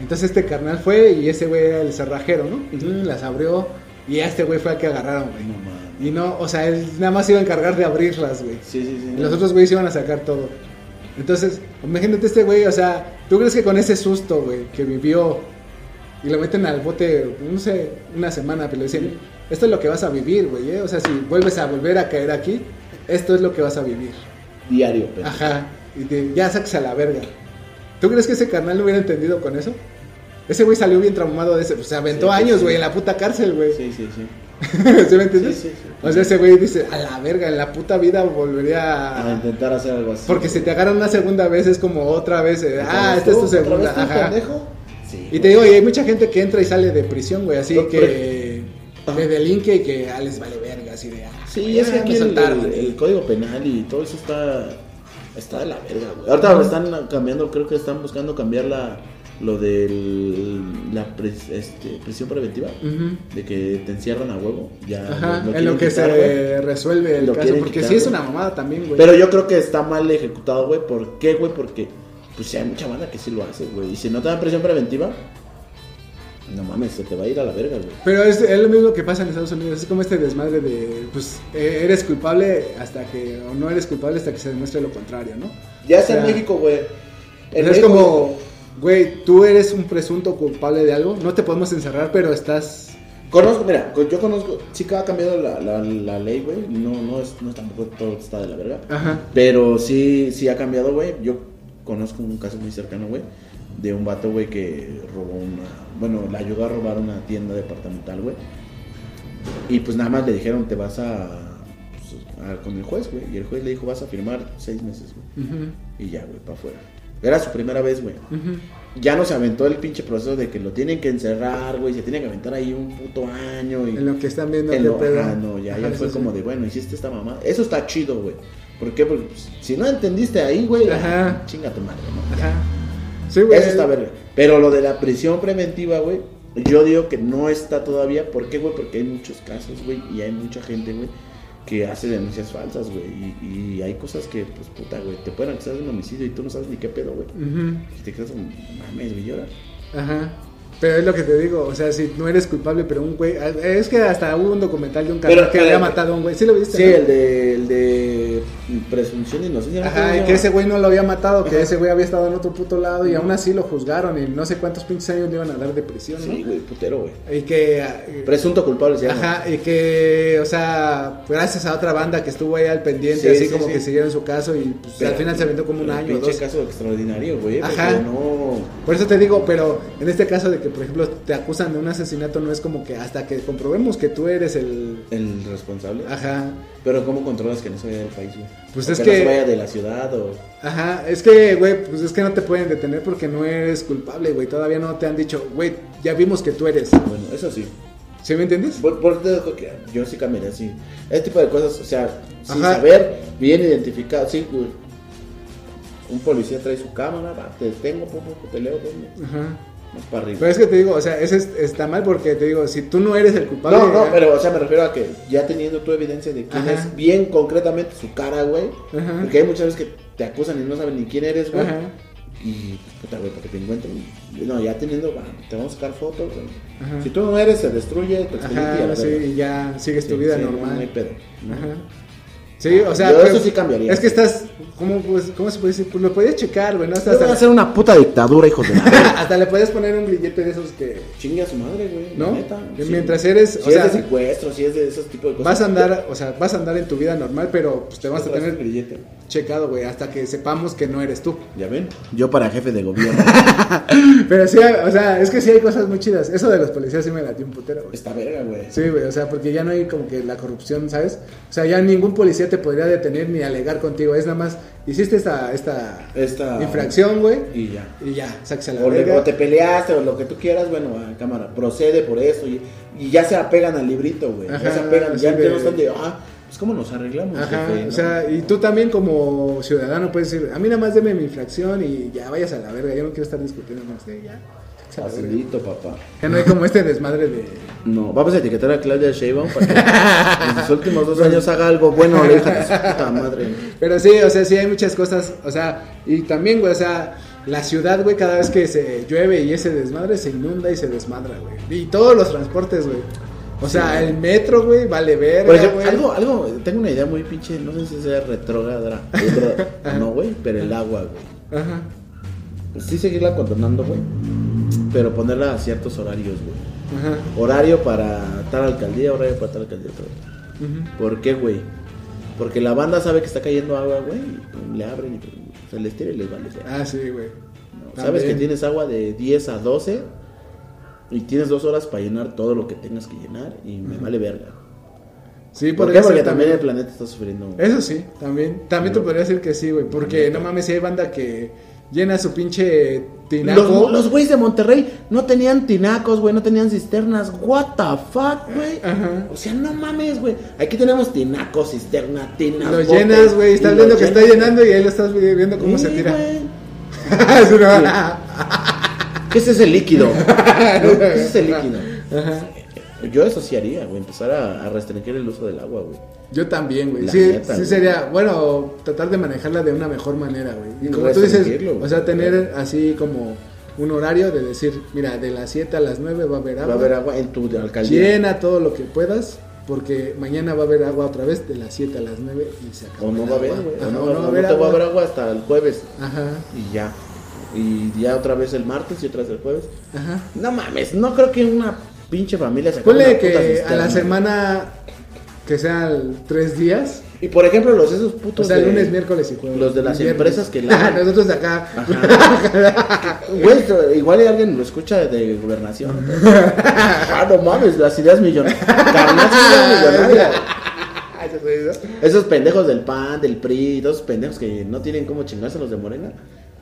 Entonces, este carnal fue y ese güey era el cerrajero, ¿no? Y las abrió y a este güey fue al que agarraron, güey. No. Y no, o sea, él nada más iba a encargar de abrirlas, güey. Sí, sí, sí. Y los otros güeyes iban a sacar todo. Entonces, imagínate este güey, o sea, ¿tú crees que con ese susto, güey, que vivió y lo meten al bote, no sé, una semana, pero le dicen, esto es lo que vas a vivir, güey, ¿eh? O sea, si vuelves a volver a caer aquí, esto es lo que vas a vivir. Diario, pero. Ajá. Y te- ya sáquese a la verga. ¿Tú crees que ese carnal lo hubiera entendido con eso? Ese güey salió bien traumado de ese, o sea, aventó Sí, pues, años, sí. güey, en la puta cárcel, güey. Sí, sí, sí. *laughs* ¿Sí me entiendes? Sí, sí, sí. O sea, ese güey dice, a la verga, en la puta vida volvería A intentar hacer algo así. porque si te agarran una segunda vez es como otra vez, eh, ah, esta es tu ¿Otra vez segunda, ajá. pendejo? Sí. Y te digo, y hay mucha gente que entra y sale de prisión, güey, así Pero, que Ajá. que delinque y que ah, les vale verga, así de, ah, Sí, es que aquí me el, el- el código penal y todo eso está está de la verga, güey. Ahorita lo están cambiando, creo que están buscando cambiar la lo de la pres- este, prisión preventiva, de que te encierran a huevo, ya Ajá, lo- lo en lo que quitar, se resuelve el Lo caso, porque quitar, sí es una mamada también, güey. Pero yo creo que está mal ejecutado, güey. ¿Por qué, güey? Porque pues sí hay mucha banda que sí lo hace, güey. Y si no te dan prisión preventiva, no mames, se te va a ir a la verga, güey. Pero es, es lo mismo que pasa en Estados Unidos, es como este desmadre de, pues, eh, eres culpable hasta que, o no eres culpable hasta que se demuestre lo contrario, ¿no? Ya O está en sea, México, güey. En es México, como, güey, tú eres un presunto culpable de algo, no te podemos encerrar, pero estás Conozco, mira, yo conozco, sí que ha cambiado la, la, la ley, güey. No, no es, no es tampoco todo está de la verga. Ajá. Pero sí, sí ha cambiado, güey. Yo conozco un caso muy cercano, güey, de un vato, güey, que robó una. Bueno, le ayudó a robar una tienda departamental, güey. Y pues nada más le dijeron, te vas a. pues, a- con el juez, güey. Y el juez le dijo, vas a firmar seis meses, güey. Ujú, Y ya, güey, para afuera. Era su primera vez, güey. ujú. Ya no se aventó el pinche proceso de que lo tienen que encerrar, güey. Se tiene que aventar ahí un puto año. Y En lo que están viendo en lo- ajá, no, ya, ya fue sí, como de, bueno, hiciste esta mamá. Eso está chido, güey. ¿Por qué? Porque pues, si no entendiste ahí, güey, Ajá. chinga tu madre, ¿no? Ajá. Sí, güey. Eso está verga. Pero lo de la prisión preventiva, güey, yo digo que no está todavía. ¿Por qué, güey? Porque hay muchos casos, güey, y hay mucha gente, güey, que hace denuncias falsas, güey. Y, y hay cosas que, pues, puta, güey, te pueden acusar de un homicidio y tú no sabes ni qué pedo, güey. Ujú, Y te quedas como, mames, güey, llora. Ajá. Pero es lo que te digo, o sea, si no eres culpable, pero un güey. Es que hasta hubo un documental de un carnal que había matado a un güey. ¿Sí lo viste? Sí, no? el de, el de presunción de inocencia. ¿no? ¿Cómo Ajá, y que ese güey no lo había matado, que Ajá. ese güey había estado en otro puto lado y aún así lo juzgaron y no sé cuántos pinches años le iban a dar de prisión, ¿no? Sí, güey, putero, güey. Y que. Presunto culpable se llama. Ajá, y que, o sea, gracias a otra banda que estuvo ahí al pendiente, Sí, así sí, como sí. que siguieron su caso y pues, Pero- al final se aventó como un año o pinche dos. caso extraordinario, güey. Ajá. No. Por eso te digo, pero en este caso de que, por ejemplo, te acusan de un asesinato, no es como que hasta que comprobemos que tú eres el... El responsable. Ajá, Pero ¿cómo controlas que no se vaya del país, güey? Pues O es no que- se vaya de la ciudad o. ajá, es que, güey, pues es que no te pueden detener porque no eres culpable, güey, todavía no te han dicho, güey, ya vimos que tú eres. Bueno, eso sí. ¿Sí me entiendes? Por, por que yo sí cambiaría así. Ese tipo de cosas, o sea, sin Ajá. saber, bien identificado, sí, güey. Un policía trae su cámara, va, te detengo, pum, pum, te leo, Ajá. Más para arriba. Pero es que te digo, o sea, ese es- está mal porque te digo, si tú no eres el culpable... No, no, pero, o sea, me refiero a que ya teniendo tu evidencia de quién Ajá. es bien concretamente su cara, güey. Ajá. Porque hay muchas veces que te acusan y no saben ni quién eres, güey. Ajá. Y, puta, güey, para que te encuentren. No, ya teniendo, te vamos a sacar fotos, güey. Si tú no eres, se destruye y sí, ya sigues tu Sí, vida sí, no, normal. No hay pedo. ¿no? Ajá. Sí, o sea, Yo pero- eso sí cambiaría. Es que estás, ¿cómo, pues, ¿cómo se puede decir? Pues lo podías checar, güey, ¿no? Hasta, hasta, hacer una puta dictadura, hijos de *laughs* hasta le podías poner un grillete de esos que, Chingue a su madre, güey. ¿no? neta, sí. Mientras eres, Si o es sea, de secuestro, si es de esos tipos de cosas. vas a andar, o sea, vas a andar en tu vida normal, pero pues te vas a tener grillete. checado, güey, hasta que sepamos que no eres tú. Ya ven. Yo para jefe de gobierno. *laughs* Pero sí, o sea, es que sí hay cosas muy chidas. Eso de los policías sí me latió un putero, güey. Esta verga, güey. Sí, güey, o sea, porque ya no hay como que la corrupción, ¿sabes? O sea, ya ningún policía te podría detener ni alegar contigo. Es nada más, hiciste esta, esta, Esta- infracción, güey, Y ya. y ya, sáquese a la O, le- o te peleaste o lo que tú quieras, bueno, a cámara, procede por eso y, y ya se apegan al librito, güey. Ya se apegan, ya, de- no están de, ah, pues cómo nos arreglamos, Ajá, jefe, o sea, y tú también como ciudadano puedes decir, a mí nada más deme mi infracción y ya vayas a la verga, yo no quiero estar discutiendo más de ya. Facilito, papá. Ya no hay como este desmadre de... No, vamos a etiquetar a Claudia Sheinbaum para que *laughs* en sus últimos dos años haga algo bueno, la hija de su puta madre. Pero sí, o sea, sí hay muchas cosas, o sea, y también, güey, o sea, la ciudad, güey, cada vez que se llueve y ese desmadre se inunda y se desmadra, güey. Y todos los transportes, güey. O sea, el metro, güey, vale güey. algo, algo, tengo una idea muy pinche, no sé si sea retrógrada *laughs* no, güey, pero el agua, güey. Ajá. Sí seguirla controlando, güey, pero ponerla a ciertos horarios, güey. Ajá. Horario para tal alcaldía, horario para tal alcaldía. Tal. ¿Por qué, güey? Porque la banda sabe que está cayendo agua, güey, y le abren y se les tira y les vale. verga. Ah, sí, güey. ¿no? Sabes que También. tienes agua de 10 a 12 y tienes dos horas para llenar todo lo que tengas que llenar y me vale verga. Sí, ¿Por qué? Porque ser también el planeta está sufriendo. güey. Eso sí, también. También te podría decir que sí, güey. Porque no mames, si hay banda que llena su pinche tinaco. Los, güeyes de Monterrey no tenían tinacos, güey, no tenían cisternas. What the fuck, güey. O sea, no mames, güey. Aquí tenemos tinacos, cisterna, tinas. Lo botes, llenas, güey, estás viendo que está llenando y ahí lo estás viendo cómo se tira. *laughs* Es una- ¿Qué es ese líquido? *laughs* ¿Qué es ese líquido? Ajá. Yo eso sí haría, güey, empezar a, a restringir el uso del agua, güey. Yo también, güey. La Sí, neta, sí güey. sería, bueno, tratar de manejarla de una mejor manera, güey. Y como tú dices, güey. o sea, tener así como un horario de decir, mira, de las 7 a las 9 va a haber Va agua. a haber agua en tu alcaldía. Llena todo lo que puedas, porque mañana va a haber agua otra vez de las 7 a las 9 y se acabó. O no el va a haber, agua. güey. O no, no no te va a haber agua hasta el jueves. Ajá, Y ya. Y ya otra vez el martes y otra vez el jueves. ajá. No mames, no creo que una pinche familia se Ponle que a la semana que sean tres días, Y por ejemplo, los esos o putos. sea, de- lunes, miércoles y jueves. Los de las Viernes. empresas que *laughs* la- Nosotros de acá. Güey, igual alguien lo escucha de gobernación. ah, no mames, las millonarias. Ideas millonarias. *laughs* Esos pendejos del PAN, del PRI, todos esos pendejos que no tienen cómo chingarse los de Morena.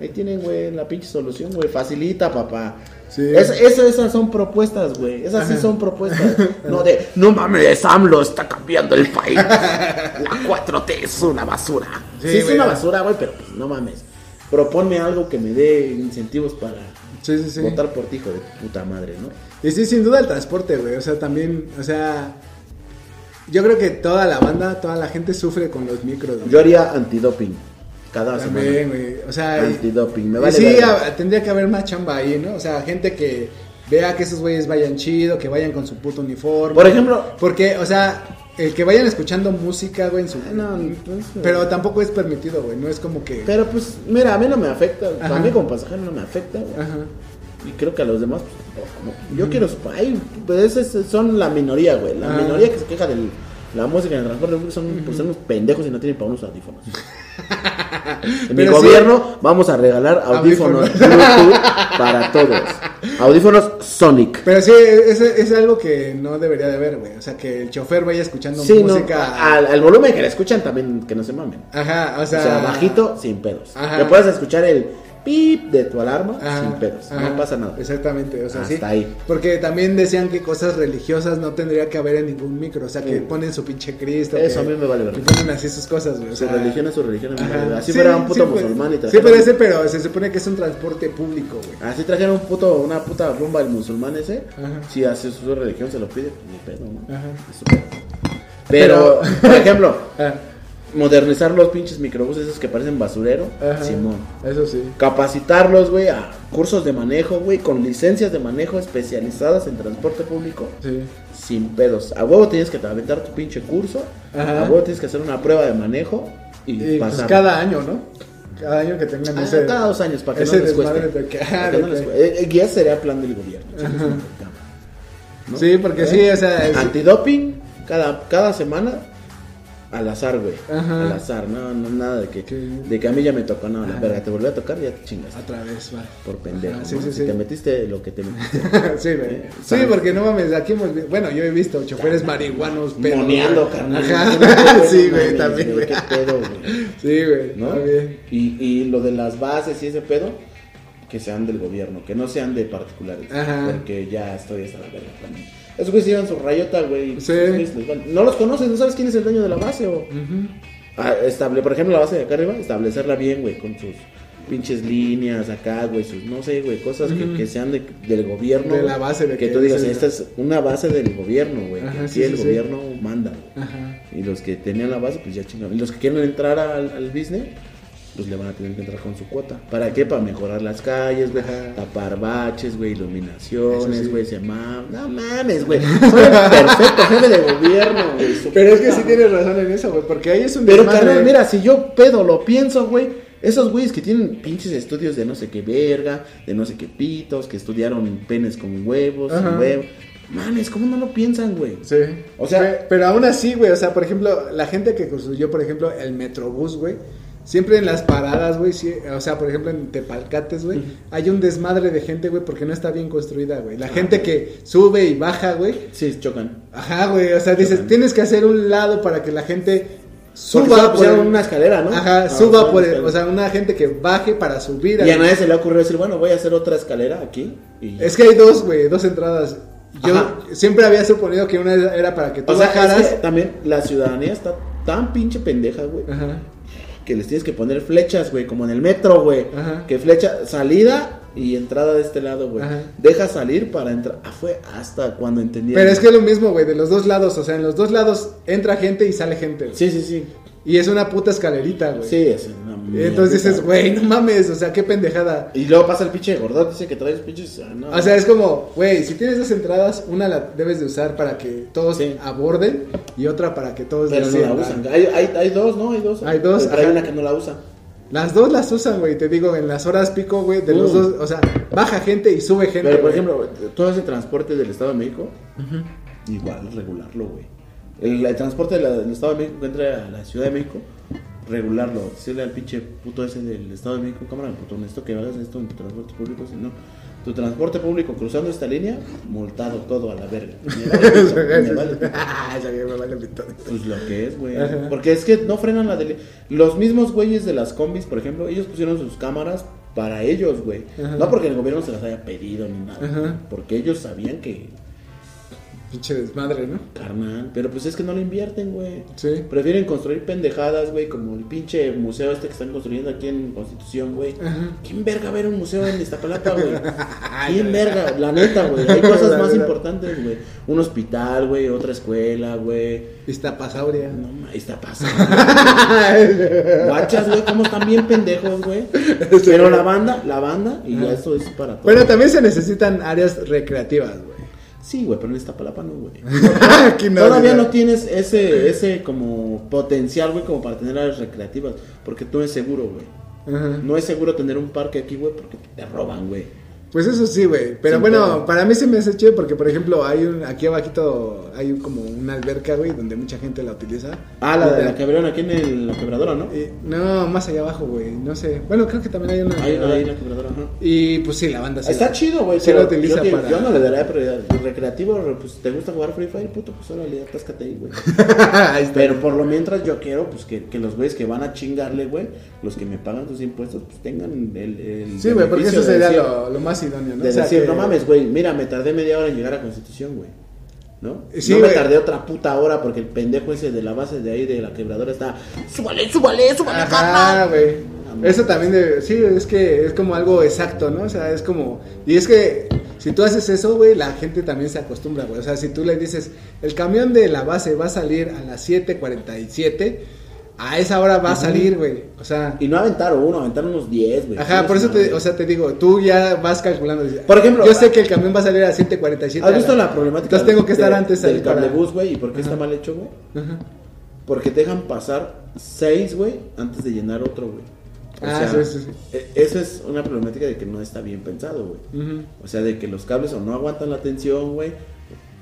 Ahí tienen, güey, la pinche solución, güey. Facilita, papá. Sí. Es- eso- esas son propuestas, güey. Esas sí son propuestas. *laughs* No de, no mames, AMLO está cambiando el país. La 4T es una basura. Sí, Sí, es una basura, güey, pero pues no mames. Proponme algo que me dé incentivos para Sí, votar por ti, hijo de puta madre, ¿no? Y sí, sin duda el transporte, güey. O sea, también, o sea, yo creo que toda la banda, toda la gente sufre con los micros. Yo haría antidoping cada También, güey. O sea, Antidoping, me vale sí, a- tendría que haber más chamba ahí, ¿no? O sea, gente que vea que esos güeyes vayan chido, que vayan con su puto uniforme. Por ejemplo, Porque, o sea, el que vayan escuchando música, güey, en su... no, pues, Pero tampoco es permitido, güey. No es como que... pero pues, mira, a mí no me afecta. Ajá. A mí como pasajero no me afecta, güey. Ajá. Y creo que a los demás, pues, como- yo quiero su ay, pues son la minoría, güey. La Ah. minoría que se queja de la música en el transporte público son, unos pendejos y no tienen para unos audífonos. *laughs* en mi Pero sí. gobierno vamos a regalar audífonos. Bluetooth para todos. Audífonos Sonic. Pero sí, es, es algo que no debería de haber, güey. O sea, que el chofer vaya escuchando Sí, no, música... al, al volumen que le escuchan también que no se mamen. Ajá, o O sea... sea, bajito, sin pedos. Ajá. Que puedas escuchar el pip de tu alarma sin pedos. No pasa nada. Exactamente, o sea, sí. Hasta ahí. Porque también decían que cosas religiosas no tendría que haber en ningún micro, o sea, que Sí. ponen su pinche Cristo. Eso que- a mí me vale verga. Que ponen así sus cosas, güey. o Su sea, religión es su religión. a mí me vale. Así Sí, fuera un puto sí musulmán y Sí trajeran- puede ser, pero se supone que es un transporte público, güey. Así trajeron un puto, una puta rumba el musulmán ese. Ajá. Si hace su religión se lo pide, ni pedo, ¿no? Ajá. Es su pedo. Pero, por ejemplo, *laughs* Ah, modernizar los pinches microbuses esos que parecen basurero. Ajá. Simón. Eso sí. Capacitarlos, güey, a cursos de manejo, güey, con licencias de manejo especializadas en transporte público. Sí. Sin pedos. A huevo tienes que aventar tu pinche curso. Ajá. A huevo tienes que hacer una prueba de manejo y, Y pues pasar. cada año, ¿no? Cada año que tengan Ah, ese. cada dos años para que no les cueste. de que- no les cueste. Eh, eh, sería plan del gobierno. ¿no? Sí, porque ¿Eh? sí, o sea. es- Antidoping cada, cada semana al azar, güey. Ajá. Al azar, no, no, nada de que, de que a mí ya me tocó, no, la Ajá. verga, te volvió a tocar, ya te chingas. Otra vez, va. Por pendejo. Ajá, sí, ¿no? sí, Si sí. te metiste lo que te metiste. *laughs* sí, güey. Eh, Sí, porque no mames, aquí hemos Bueno, yo he visto choferes marihuanos, pero. Moneando, carnal. Ajá. *laughs* sí, güey, también, güey. Qué pedo, güey. *laughs* Sí, güey. ¿No? También. Y, y lo de las bases y ese pedo, que sean del gobierno, que no sean de particulares. Ajá. Porque ya estoy hasta la verga también. Esos güeyes llevan su rayota, güey. Sí. No los conoces, no sabes quién es el dueño de la base o. Ah, estable, por ejemplo, la base de acá arriba, establecerla bien, güey, con sus pinches líneas acá, güey, sus, no sé, güey, cosas que, sean de- del gobierno. De la base de que, que tú digas, esta es una base del gobierno, güey. Ajá, que sí, aquí el sí, gobierno manda, güey. Ajá. Y los que tenían la base, pues ya chingaron. Y los que quieren entrar al, al business, pues le van a tener que entrar con su cuota. ¿Para qué? Para mejorar las calles, güey. Tapar baches, güey. Iluminaciones, sí. güey. Se mam... No mames, güey. Soy el *laughs* perfecto jefe de gobierno, güey. Pero es que sí tienes razón en eso, güey. Porque ahí es un pero carnal, mira, si yo pedo lo pienso, güey. Esos güeyes que tienen pinches estudios de no sé qué verga, de no sé qué pitos, que estudiaron penes con huevos, sin huevo. Mames, ¿cómo no lo piensan, güey? Sí. O sea- Pe- pero aún así, güey, o sea, por ejemplo, la gente que construyó, por ejemplo, el Metrobús, güey, siempre en las paradas, güey, sí, o sea, por ejemplo, en Tepalcates, güey, hay un desmadre de gente, güey, porque no está bien construida, güey. La gente que sube y baja, güey, Sí, chocan. ajá, güey, o sea, dices, tienes que hacer un lado para que la gente suba por el- una escalera, ¿no? Ajá, Ah, suba por el- o sea, una gente que baje para subir. Y a nadie se le ocurrió decir, bueno, voy a hacer otra escalera aquí. Y... Es que hay dos, güey, dos entradas. Yo Ajá. siempre había suponido que una era para que tú o sea, bajaras. es que también la ciudadanía está tan pinche pendeja, güey, Ajá. Que les tienes que poner flechas, güey, como en el metro, güey. Ajá. Que flecha, salida y entrada de este lado, güey. Deja salir para entrar. Ah, fue hasta cuando entendí. Pero es que es lo mismo, güey, de los dos lados. O sea, en los dos lados entra gente y sale gente. Sí, sí, sí. Y es una puta escalerita, güey. Sí, es una Y entonces dices, mierda. güey, no mames, o sea, qué pendejada. Y luego pasa el pinche gordote, dice que traes pinches. ah, no. O sea, es como, güey, si tienes dos entradas, una la debes de usar para que todos Sí. aborden y otra para que todos Pero no la desciendan. usan. Hay, hay, hay dos, ¿no? Hay dos. Hay dos, Pero hay una que no la usa. Las dos las usan, güey, te digo, en las horas pico, güey, de los Mm. dos, o sea, baja gente y sube gente. Pero, por güey. ejemplo, todo ese transporte del Estado de México, igual regularlo, güey. El, el transporte de la- del Estado de México que entra a la Ciudad de México, regularlo. Decirle al pinche puto ese del Estado de México, cámara, puto, necesito que hagas esto en tu transporte público, si no. Tu transporte público cruzando esta línea, multado todo a la verga. *laughs* Me vale, me vale. *laughs* Pues lo que es, güey. Porque es que no frenan la. Los mismos güeyes de las combis, por ejemplo, ellos pusieron sus cámaras para ellos, güey. No porque el gobierno se las haya pedido ni nada. Ajá. Porque ellos sabían que, Pinche desmadre, ¿no? carnal. Pero pues es que no le invierten, güey. Sí. Prefieren construir pendejadas, güey, como el pinche museo este que están construyendo aquí en Constitución, güey. Ajá. ¿Quién verga ver un museo en Iztapalapa, güey? *laughs* ¿Quién verga? La neta, güey. Hay *laughs* cosas más importantes, güey. Un hospital, güey, otra escuela, güey. Iztapasauria. No, ma, *laughs* pasando. Guachas, güey, cómo están bien pendejos, güey. Pero la banda, la banda, y ya esto es para todo. Bueno, también se necesitan áreas recreativas, güey. Sí, güey, pero en esta palapa no, güey. *laughs* No, Todavía no tienes ese, ese como potencial, güey, como para tener áreas recreativas. Porque no es seguro, güey. Ajá. No es seguro tener un parque aquí, güey, porque te roban, güey. Pues eso sí, güey. Pero bueno, para mí se me hace chido porque, por ejemplo, hay un, aquí abajito hay como una alberca, güey, donde mucha gente la utiliza. Ah, la de Y- la que abrieron aquí en el- la quebradora, ¿no? y- no, más allá abajo, güey. No sé. Bueno, creo que también hay una. Hay una la quebradora, ajá. Y pues sí, la banda sí. Está chido, güey. Sí lo utiliza yo, te- para- yo no le daría prioridad. Recreativo, pues te gusta jugar Free Fire, puto, pues órale, atáscate ahí, güey. *laughs* Pero por lo mientras yo quiero, pues que, que los güeyes que van a chingarle, güey, los que me pagan sus impuestos, pues tengan el. el Sí, güey, porque eso sería decir- lo, lo más idóneo, ¿no? De O sea, decir, que- no mames, güey, mira, me tardé media hora en llegar a Constitución, güey. ¿No? Sí, no me tardé otra puta hora porque el pendejo ese de la base de ahí de la quebradora está. ¡Súbale, súbale, súbale, Ajá, güey. Eso también de, sí, es que es como algo exacto, ¿no? O sea, es como, y es que si tú haces eso, güey, la gente también se acostumbra, güey. O sea, si tú le dices, el camión de la base va a salir a las 7.47, a esa hora va a salir, güey. O sea, Y no aventaron uno, aventaron unos 10, güey. ajá, por eso te, o sea, te digo, tú ya vas calculando. Por ejemplo, yo sé que el camión va a salir a 7:47. ¿Has visto la problemática? Entonces tengo que estar de- antes del cablebús, güey? ¿Y por qué está mal hecho, güey? Ajá. Porque te dejan pasar 6, güey, antes de llenar otro, güey. Ah, sea, sí, sí, sí. e- Esa es una problemática de que no está bien pensado, güey. Ujú. O sea, de que los cables o no aguantan la tensión, güey,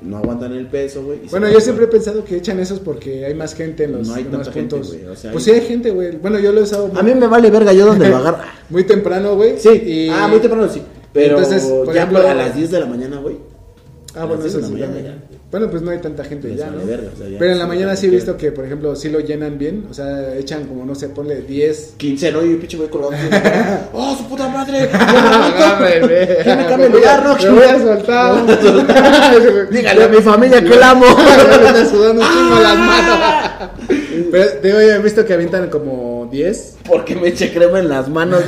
no aguantan el peso, güey. Bueno, yo siempre he pensado que echan esos porque hay más gente en los No hay demás gente, puntos. güey, o sea, pues hay- sí hay gente, güey. Bueno, yo lo he usado muy, A mí me vale verga yo donde lo *laughs* agarro. muy temprano, güey. Sí, y- ah, muy temprano sí. Pero Entonces, por ya ejemplo- a las 10 de la mañana, güey. Ah, bueno, a las eso 10 de sí. Ya. Bueno, pues no hay tanta gente ya, ¿no? verga, o sea, ya Pero en la mañana sí he visto que, por ejemplo, sí lo llenan bien. O sea, echan como, no sé, ponle 10. 15, ¿no? Y un pinche güey colgado. *laughs* ¡Oh, su puta madre! *laughs* ¿Quién me cambia el lugar, no? Me voy a soltar. *laughs* Dígale a mi familia que la amo. Me está sudando un chingo las manos. Pero digo, he visto que avientan como 10. Porque me eché crema en las manos.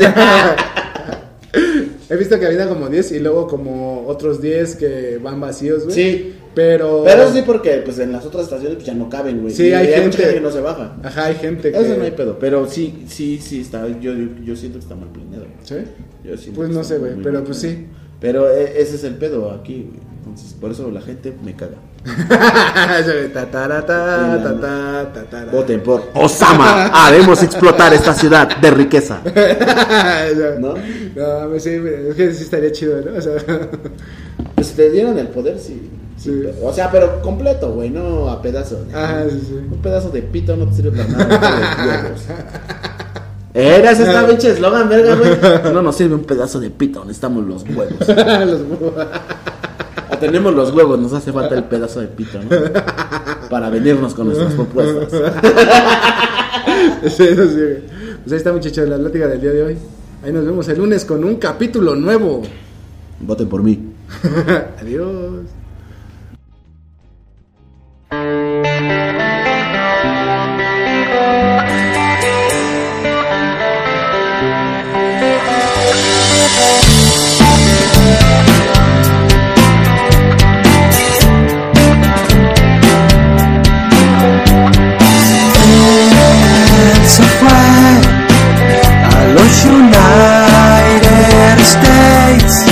He visto que avientan como 10 y luego como otros 10 que van vacíos, güey. Sí. Pero. Pero eso sí, porque pues en las otras estaciones pues, ya no caben, güey. Sí, Y hay mucha gente- que no se baja. Ajá, hay gente que. Eso no hay pedo. Pero sí, sí, sí está. Yo, yo, yo siento que está mal planeado. ¿Sí? Yo siento Pues que no sé, güey, pero mal pues planeado. sí. Pero eh, ese es el pedo aquí, güey. Entonces, por eso la gente me caga. Voten por Osama. *laughs* Haremos explotar esta ciudad de riqueza. *laughs* ¿No? No, mames, sí, es que sí estaría chido, ¿no? O sea, *laughs* Pues si te dieran el poder, sí. Sí, o sea, pero completo, güey, no a pedazos. ajá, sí, sí. Un pedazo de pito no te sirve para nada. Era *laughs* ese está pinche eslogan, verga, güey. *laughs* No nos sirve un pedazo de pito, necesitamos los huevos. *laughs* Los huevos. Ah, tenemos los huevos, nos hace falta el pedazo de pito, ¿no? Para venirnos con nuestras propuestas. Sí, eso sí. Pues ahí está, muchachos, la plática del día de hoy. Ahí nos vemos el lunes con un capítulo nuevo. Voten por mí. Adiós. States,